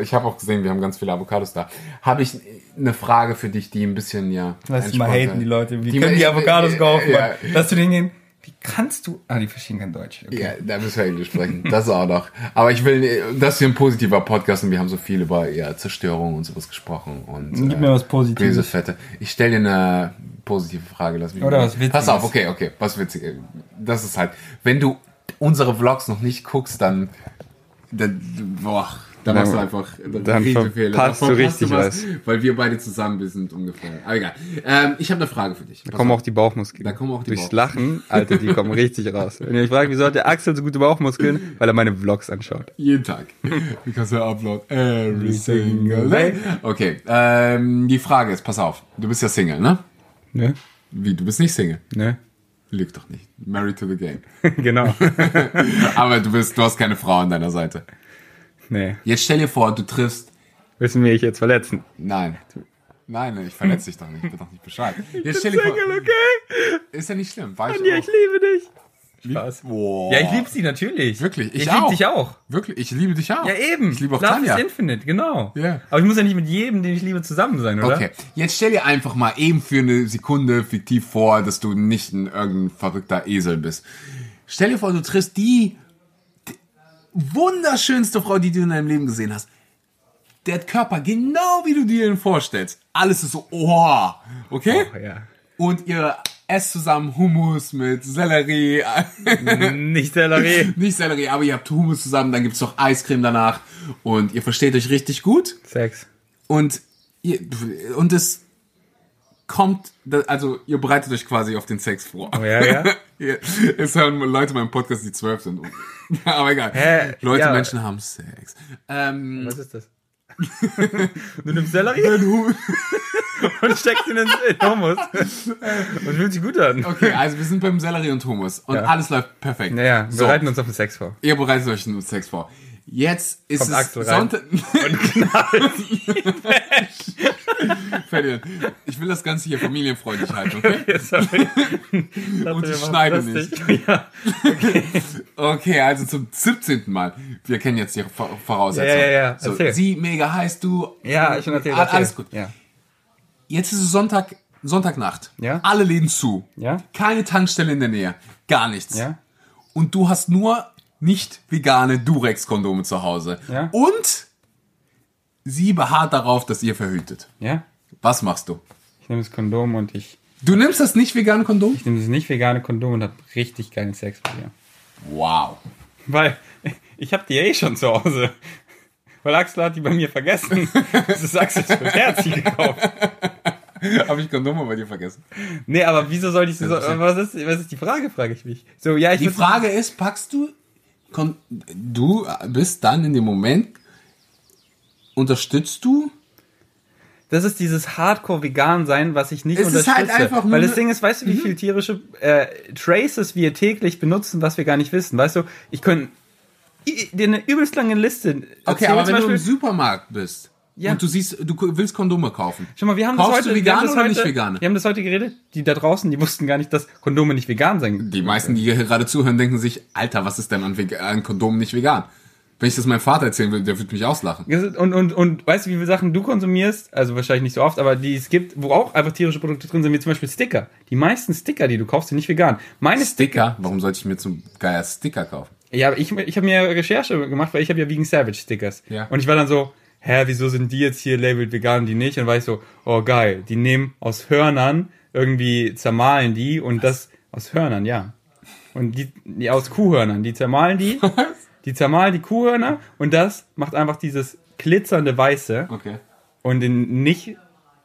ich habe auch gesehen, wir haben ganz viele Avocados da. Habe ich eine Frage für dich, die ein bisschen, ja. lass mal haten, die Leute. Wie Die- können die Avocados kaufen? Ja? Lass du den gehen. Wie kannst du. Ah, die verstehen kein Deutsch. Okay. Ja, da müssen wir Englisch sprechen. Das auch noch. Aber ich will, das ist hier ein positiver Podcast und wir haben so viel über ja, Zerstörung und sowas gesprochen. Und, Gib mir was Positives. Böse Fette. Ich stelle dir eine positive Frage. Lass mich Oder mal- was Witziges. Pass auf, okay, okay. Was Witziges. Das ist halt, wenn du unsere Vlogs noch nicht guckst, dann, dann boah, Dann- machst du einfach dann Riesefehler. verpasst Dann du richtig was. Weil wir beide zusammen sind ungefähr. Aber egal. Ähm, ich habe eine Frage für dich. Da kommen auch die Bauchmuskeln. Da kommen auch die Durchs. Lachen, Alter, die kommen richtig raus. Wenn ihr euch fragt, wieso hat der Axel so gute Bauchmuskeln? Weil er meine Vlogs anschaut. Jeden Tag. Because I upload every single day. Okay, ähm, die Frage ist, pass auf, du bist ja Single, ne? Ne? Wie, du bist nicht Single? Ne? Lüg doch nicht. Married to the game. genau. Aber du bist, du hast keine Frau an deiner Seite. Nee. Jetzt stell dir vor, du triffst, Müssen wir dich jetzt verletzen? nein. Nein, ich verletze dich doch nicht, ich bin doch nicht Bescheid. Jetzt stell dir vor, okay? ist ja nicht schlimm, war ich Ja, ich auch. liebe dich. Spaß. Boah. Ja, ich liebe sie natürlich. Wirklich, ich ich liebe dich auch. Wirklich, ich liebe dich auch. Ja, eben. Ich liebe auch Love Tanja. is Infinite, genau. Ja. Aber ich muss ja nicht mit jedem, den ich liebe, zusammen sein, oder? Okay, jetzt stell dir einfach mal eben für eine Sekunde fiktiv vor, dass du nicht ein irgendein verrückter Esel bist. Stell dir vor, du triffst die wunderschönste Frau, die du in deinem Leben gesehen hast. Der Körper genau wie du dir ihn vorstellst. Alles ist so, oh, okay? Oh, ja. Und ihr esst zusammen Hummus mit Sellerie. Nicht Sellerie. Nicht Sellerie, aber ihr habt Hummus zusammen, dann gibt's noch Eiscreme danach. Und ihr versteht euch richtig gut. Sex. Und ihr, und es kommt, also ihr bereitet euch quasi auf den Sex vor. Oh, ja, ja. Es hören Leute meinen Podcast, die zwölf sind. Aber egal. Hä? Leute, Ja. Menschen haben Sex. Ähm, Was ist das? du nimmst Sellerie und steckst ihn in Hummus. Und fühlt sich gut an. okay, also wir sind beim Sellerie und Hummus und Ja. alles läuft perfekt. Naja, wir so, bereiten uns auf den Sex vor. ihr bereitet euch den Sex vor. Jetzt ist Kommt es Axel. Sonntag. Und knallt. Ferdinand, ich will das Ganze hier familienfreundlich halten, okay? Und ich schneide nicht. Okay, also zum 17. Mal. Wir kennen jetzt die Vor- Voraussetzungen. Ja, ja, ja. So, sie, mega heiß, du. ja, schon erzählt. All- erzähl. Alles gut. Ja. Jetzt ist es Sonntag, Sonntagnacht. Ja. Alle Läden zu. Ja. Keine Tankstelle in der Nähe. Gar nichts. Ja. Und du hast nur nicht vegane Durex-Kondome zu Hause. Ja. Und sie beharrt darauf, dass ihr verhütet. Ja. Was machst du? Ich nehme das Kondom und ich, Du nimmst das nicht vegane Kondom? ich nehme das nicht vegane Kondom und habe richtig geilen Sex mit ihr. Wow. Weil ich habe die eh schon zu Hause. Weil Axel hat die bei mir vergessen. Das ist Axel für Herzi gekauft. Habe ich Kondome bei dir vergessen? Nee, aber wieso soll ich so, was ist, was ist die Frage, frage ich mich. So, ja, ich Die Frage ist, packst du, kon- du bist dann in dem Moment, unterstützt du? Das ist dieses Hardcore-Vegan-Sein, was ich nicht Es ist unterstütze. halt einfach nur Weil das Ding ist, weißt du, wie viel tierische äh, Traces wir täglich benutzen, was wir gar nicht wissen? Weißt du, ich könnte dir eine übelst lange Liste Okay, aber wenn du im Beispiel- Supermarkt bist Ja. und du siehst, du willst Kondome kaufen. Schau mal, wir haben Kaufst das heute, du wir haben vegane das oder heute, nicht vegane? Wir haben das heute geredet. Die da draußen, die wussten gar nicht, dass Kondome nicht vegan sein. Die meisten, die hier gerade zuhören, denken sich, Alter, was ist denn an, an Kondom nicht vegan? Wenn ich das meinem Vater erzählen will, der wird mich auslachen. Und, und, und weißt du, wie viele Sachen du konsumierst? Also wahrscheinlich nicht so oft, aber die es gibt, wo auch einfach tierische Produkte drin sind, wie zum Beispiel Sticker. Die meisten Sticker, die du kaufst, sind nicht vegan. Meine Sticker? Warum sollte ich mir zum Geier Sticker kaufen? Ja, aber ich, ich habe mir Recherche gemacht, weil ich habe ja Vegan Savage Stickers. Ja. Und ich war dann so, hä, wieso sind die jetzt hier labeled vegan, die nicht? Und war ich so, oh geil, die nehmen aus Hörnern irgendwie zermahlen die und das aus Hörnern, ja. Und die, die aus Kuhhörnern, die zermahlen die, die zermahlen die Kuhhörner und das macht einfach dieses glitzernde Weiße. Okay. Und in nicht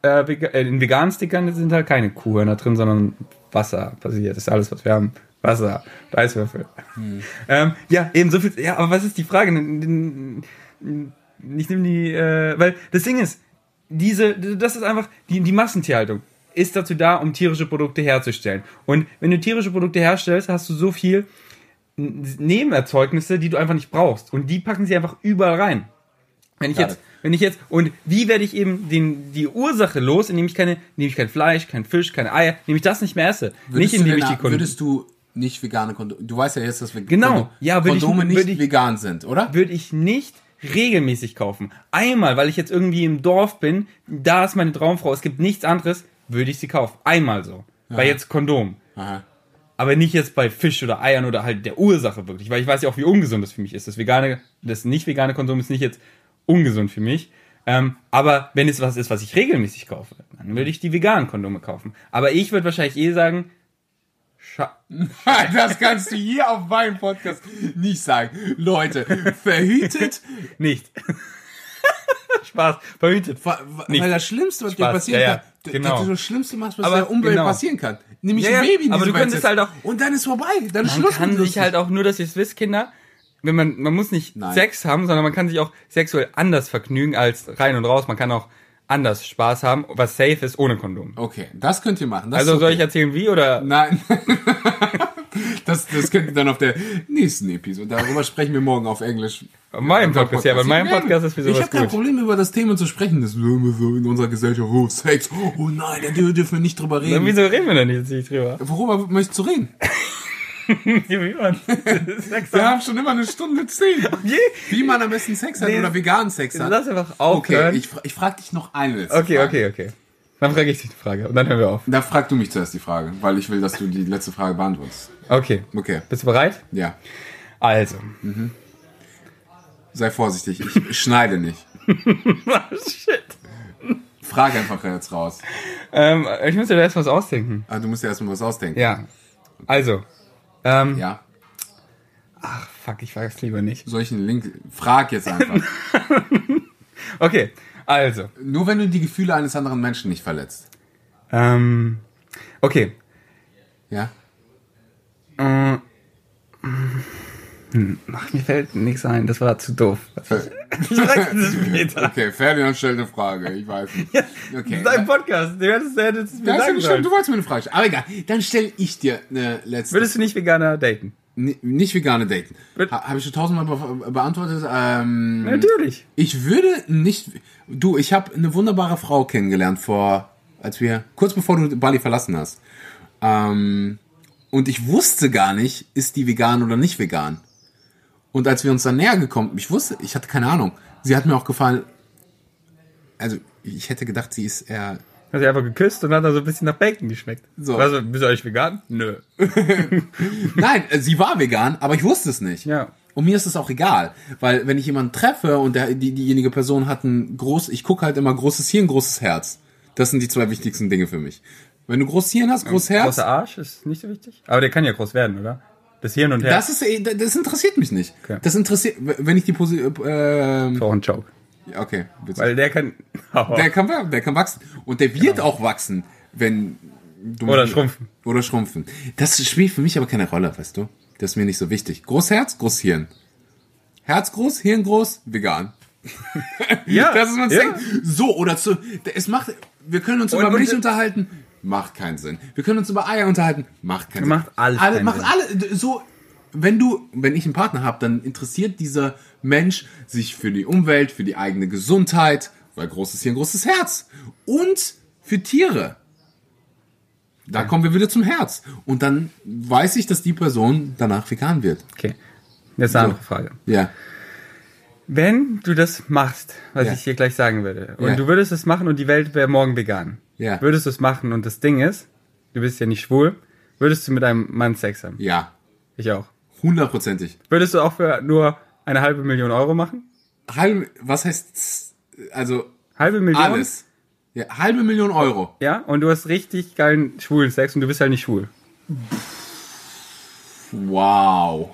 äh, äh, in veganen Stickern sind halt keine Kuhhörner drin, sondern Wasser passiert. Das ist alles, was wir haben. Wasser, Eiswürfel. Ähm, ja, eben so viel. Ja, aber was ist die Frage? Ich nehme die, äh, weil das Ding ist, diese, das ist einfach die, die Massentierhaltung ist dazu da, um tierische Produkte herzustellen. Und wenn du tierische Produkte herstellst, hast du so viel Nebenerzeugnisse, die du einfach nicht brauchst. Und die packen sie einfach überall rein. Wenn ich jetzt, wenn ich jetzt, und wie werde ich eben den, die Ursache los, indem ich keine, indem ich kein Fleisch, kein Fisch, keine Eier, indem ich das nicht mehr esse. Würdest nicht indem du ich die Kunden. Würdest du nicht vegane Kondome, du weißt ja jetzt, dass wir Genau. Ja, würde ich- Kondome nicht ich- vegan sind, oder? würde ich nicht regelmäßig kaufen. Einmal, weil ich jetzt irgendwie im Dorf bin, da ist meine Traumfrau, es gibt nichts anderes, würde ich sie kaufen. Einmal so. Bei jetzt Kondom. Aha. Aber nicht jetzt bei Fisch oder Eiern oder halt der Ursache wirklich, weil ich weiß ja auch, wie ungesund das für mich ist. Das vegane, das nicht vegane Konsum ist nicht jetzt ungesund für mich. Ähm, aber wenn es was ist, was ich regelmäßig kaufe, dann würde ich die veganen Kondome kaufen. Aber ich würde wahrscheinlich eh sagen, scha Das kannst du hier auf meinem Podcast nicht sagen. Leute, verhütet, nicht. Spaß, verhütet. wa- Nicht. weil das Schlimmste, was dir Spaß, passieren ja, ja, kann, genau. das Schlimmste machst, was Aber der Umwelt genau. passieren kann. Nämlich Ja, ein Baby aber du könntest halt auch- Und dann ist vorbei, dann ist Man Schluss kann mit sich halt auch nur, dass ihr es wisst, Kinder, wenn man, man muss nicht Nein. Sex haben, sondern man kann sich auch sexuell anders vergnügen als rein und raus. Man kann auch anders Spaß haben, was safe ist, ohne Kondom. Okay, das könnt ihr machen. Das Also ist soll okay. ich erzählen, wie oder? Nein. Das, das könnt ihr dann auf der nächsten Episode. Darüber sprechen wir morgen auf Englisch. Mein Podcast, ja, weil mein Ja, Podcast ist für Ich sowas habe kein gut. Problem, über das Thema zu sprechen. Das ist so in unserer Gesellschaft. Oh, Sex. Oh nein, da dür- dürfen wir nicht drüber Dann reden. wieso reden wir denn jetzt nicht drüber? Worüber möchtest du reden? Wie man Sex Wir haben schon immer eine Stunde zehn. Wie man am besten Sex hat Nee. oder veganen Sex hat. Lass einfach Okay, aufhören. ich, fra- ich frage dich noch eine letzte okay, Frage. okay, okay. Dann frage ich dich die Frage und dann hören wir auf. Da frag du mich zuerst die Frage, weil ich will, dass du die letzte Frage beantwortest. Okay. Okay, Bist du bereit? ja. Also. Sei vorsichtig, ich schneide nicht. Shit. Frag einfach jetzt raus. Ähm, ich muss dir da erst was ausdenken. Ah, du musst dir erstmal was ausdenken. Ja. Also. Ähm, Ja. Ach, fuck, ich es lieber nicht. Soll ich einen Link? Frag jetzt einfach. Okay, also. Nur wenn du die Gefühle eines anderen Menschen nicht verletzt. Ähm, okay. Ja? Äh, hm, ach, mir fällt nichts ein. Das war zu doof. Ich sag das später. Okay, Ferdinand stellt eine Frage. Ich weiß nicht. Okay. Das ist ein Podcast. Du hättest, hättest es mir sagen sollen. du wolltest mir eine Frage stellen. Aber egal, dann stelle ich dir eine letzte. Würdest du nicht Veganer daten? N nicht vegane Daten. Ha, Habe ich schon tausendmal be beantwortet. Ähm, Natürlich. Ich würde nicht. Du, ich habe eine wunderbare Frau kennengelernt vor, als wir kurz bevor du Bali verlassen hast. Ähm, und ich wusste gar nicht, ist die vegan oder nicht vegan. Und als wir uns dann näher gekommen, ich wusste, ich hatte keine Ahnung. Sie hat mir auch gefallen. Also ich hätte gedacht, sie ist eher. Hat sie einfach geküsst und hat dann so ein bisschen nach Bacon geschmeckt. So. Also, bist du eigentlich vegan? Nö. Nein, äh, sie war vegan, aber ich wusste es nicht. Ja. Und mir ist es auch egal, weil wenn ich jemanden treffe und der, die, diejenige Person hat ein groß, ich gucke halt immer großes Hirn, großes Herz. Das sind die zwei wichtigsten Dinge für mich. Wenn du großes Hirn hast, großes Herz, Großer Arsch ist nicht so wichtig. Aber der kann ja groß werden, oder? Das Hirn und Herz. das ist, eh- das interessiert mich nicht. Okay. Das interessiert, wenn ich die Posi äh, ist auch ein Joke. okay, witzig. Weil der kann. der kann, der kann wachsen und der wird auch wachsen, wenn du Oder schrumpfen. oder schrumpfen. Das spielt für mich aber keine Rolle, weißt du? Das ist mir nicht so wichtig. Großherz, Großhirn. Herz groß, Hirn groß, vegan. ja. Das ist mein ja. Ding. So, oder zu, es macht, wir können uns und- Milch unterhalten, macht keinen Sinn. Wir können uns über Eier unterhalten, macht keinen Macht Sinn. alles alle, macht alle, so, wenn du, wenn ich einen Partner habe, dann interessiert dieser Mensch sich für die Umwelt, für die eigene Gesundheit, weil großes Hirn, großes Herz. Und für Tiere. Da kommen wir wieder zum Herz. Und dann weiß ich, dass die Person danach vegan wird. Okay. Jetzt eine andere Frage. Ja. Wenn du das machst, was Ja. ich dir gleich sagen würde, und Ja. du würdest es machen und die Welt wäre morgen vegan, Ja. würdest du es machen und das Ding ist, du bist ja nicht schwul, würdest du mit einem Mann Sex haben? Ja. Ich auch. Hundertprozentig. Würdest du auch für nur eine halbe Million Euro machen? Halbe, was heißt, also Halbe Million? alles. Ja, halbe Million Euro. Ja, und du hast richtig geilen schwulen Sex und du bist halt nicht schwul. Wow.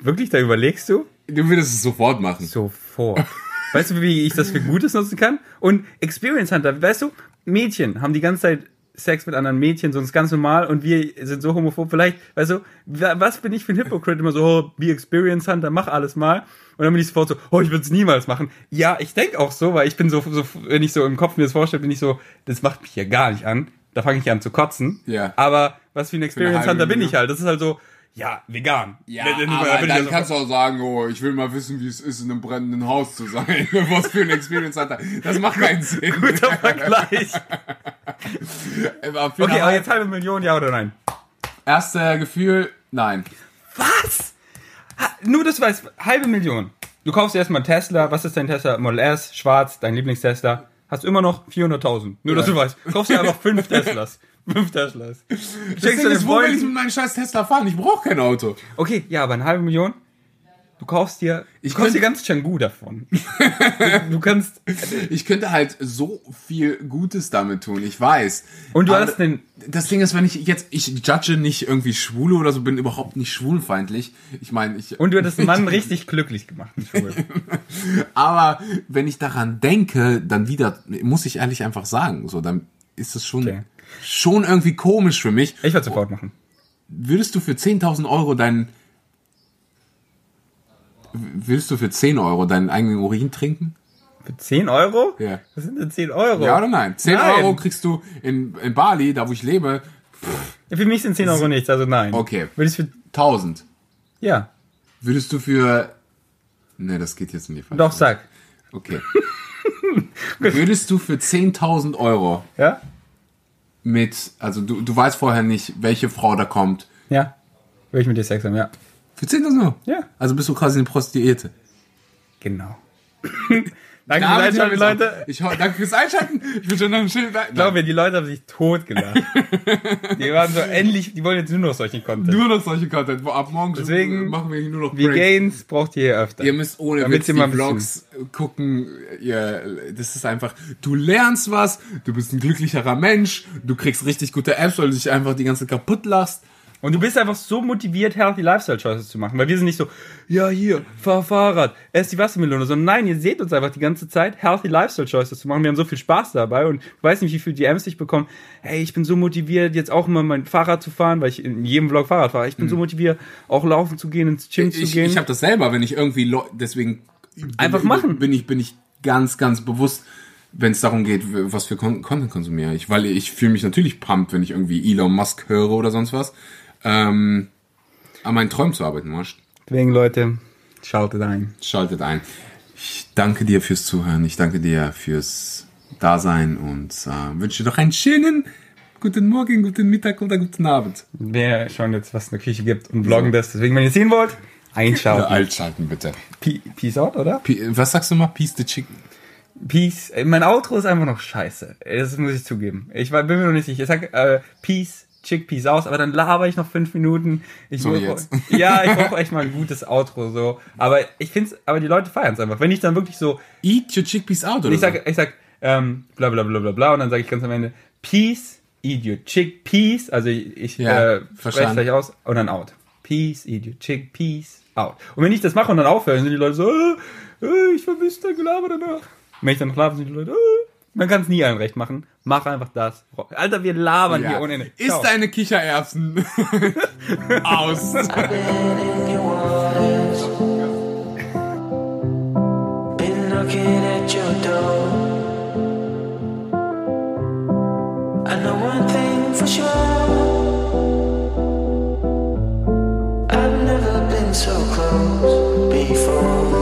Wirklich, da überlegst du? Du würdest es sofort machen. Sofort. weißt du, wie ich das für Gutes nutzen kann? Und Experience Hunter, weißt du, Mädchen haben die ganze Zeit Sex mit anderen Mädchen, sonst ganz normal und wir sind so homophob. Vielleicht, weißt du, wa- was bin ich für ein Hypocrite? Immer so, oh, be Experience Hunter, mach alles mal. Und dann bin ich sofort so, oh, ich würde es niemals machen. Ja, ich denke auch so, weil ich bin so, so, wenn ich so im Kopf mir das vorstelle, bin ich so, das macht mich ja gar nicht an. Da fange ich an zu kotzen. Ja. Aber was für ein Experience Hunter bin ich halt. Das ist halt so, ja, vegan. Wenn- wenn- wenn ich also- du auch sagen, oh, ich will mal wissen, wie es ist, in einem brennenden Haus zu sein. Was für ein Experience hat er. Das macht keinen Sinn. Guter Vergleich. Aber Okay, aber jetzt halbe Million, ja oder nein? Erste Gefühl, nein. Was? Ha, nur das weiß, halbe Million. Du kaufst erstmal Tesla. Was ist dein Tesla? Model S, schwarz, dein Lieblingstesla. Hast immer noch 400.000. Nur, dass du weißt. Kaufst dir einfach fünf Teslas. Fünf Teslas. Das Schenkst Ding du den ist, wo will ich mit meinem scheiß Tesla fahren? Ich brauche kein Auto. Okay, ja, aber eine halbe Million. Du kaufst dir, Ich du kaufst dir ganz Changu davon. du, kannst, Ich könnte halt so viel Gutes damit tun, ich weiß. und du Aber hast den, Das Ding ist, wenn ich jetzt, ich judge nicht irgendwie Schwule oder so, bin überhaupt nicht schwulfeindlich. Ich meine, ich. und du hattest einen Mann richtig glücklich gemacht. Aber wenn ich daran denke, dann wieder, muss ich ehrlich einfach sagen, so, dann ist es schon, Okay. Schon irgendwie komisch für mich. Ich würde sofort machen. Würdest du für 10.000 Euro deinen, würdest du für 10 Euro deinen eigenen Urin trinken? Für 10 Euro? Ja. Was sind denn 10 Euro? Ja oder nein? 10 Nein. Euro kriegst du in, in Bali, da wo ich lebe, Für mich sind 10 Euro nichts, also nein. Okay. Würde ich für, 1000. ja, Würdest du für, ne, das geht jetzt in die falsche doch, sag. Okay. Würdest du für 10.000 Euro Ja? Mit, also du, du weißt vorher nicht, welche Frau da kommt. Ja. Würde ich mit dir Sex haben, ja. Für 10.000 Euro? Ja. Also bist du quasi eine Prostituierte. Genau. Danke fürs Einschalten, Leute. Ich, danke fürs Einschalten. Ich wünsche noch einen schönen Tag. Ich glaube, die Leute haben sich tot gelacht. die waren so endlich, die wollen jetzt nur noch solchen Content. Nur noch solche Content, wo ab morgen Deswegen, machen wir hier nur noch Wie Pranks. Gains braucht ihr hier öfter. Ihr müsst ohne Damit Witz ihr die Vlogs gucken. Ihr, das ist einfach, du lernst was, du bist ein glücklicherer Mensch, du kriegst richtig gute Apps, weil du dich einfach die ganze Zeit kaputt lachst. Und du bist einfach so motiviert, healthy Lifestyle Choices zu machen. Weil wir sind nicht so, ja, hier, fahr Fahrrad, ess die Wassermelone. Sondern nein, ihr seht uns einfach die ganze Zeit, healthy Lifestyle Choices zu machen. Wir haben so viel Spaß dabei und ich weiß nicht, wie viel DMs ich bekomme. Hey, ich bin so motiviert, jetzt auch mal mein Fahrrad zu fahren, weil ich in jedem Vlog Fahrrad fahre. Ich bin so motiviert, auch laufen zu gehen, ins Gym zu Mhm. Ich, gehen. ich habe das selber, wenn ich irgendwie, deswegen bin, Einfach machen. Bin ich, bin ich ganz, ganz bewusst, wenn es darum geht, was für Con Content konsumiere ich. Weil ich fühle mich natürlich pumped, wenn ich irgendwie Elon Musk höre oder sonst was. Ähm, an meinen Träumen zu arbeiten musst, Deswegen, Leute, schaltet ein. schaltet ein. Ich danke dir fürs Zuhören. Ich danke dir fürs Dasein und äh, wünsche dir noch einen schönen guten Morgen, guten Mittag oder guten Abend. Wir schauen jetzt, was es in der Küche gibt und vloggen das. Deswegen, wenn ihr sehen wollt, einschalten. Altschalten bitte. Pe- Peace out, oder? P was sagst du mal? Peace the Chicken. Peace. Mein Outro ist einfach noch scheiße. Das muss ich zugeben. Ich bin mir noch nicht sicher. Ich sag äh, Peace, Chick, Peace aus, aber dann laber ich noch fünf Minuten. Ich So brauch-. Ja, ich brauche echt mal ein gutes Outro so. Aber ich find's, aber die Leute feiern es einfach. Wenn ich dann wirklich so, Eat your chickpeas out, oder? ich sag, ich sag, ähm, bla bla bla bla bla und dann sage ich ganz am Ende Peace, eat your chick, peace. Also ich, ich Ja, äh, spreche gleich aus und dann out. Peace, eat your chick, peace, out. Und wenn ich das mache und dann aufhöre, sind die Leute so, äh, äh, ich vermisse dein Gelaber danach. Wenn ich dann noch laber, sind die Leute, äh, man kann es nie allen recht machen. Mach einfach das. Alter, wir labern Ja. hier ohne Ende. Ist deine Kichererbsen aus. Knocking at your door. I know one thing for sure. I've never been so close before.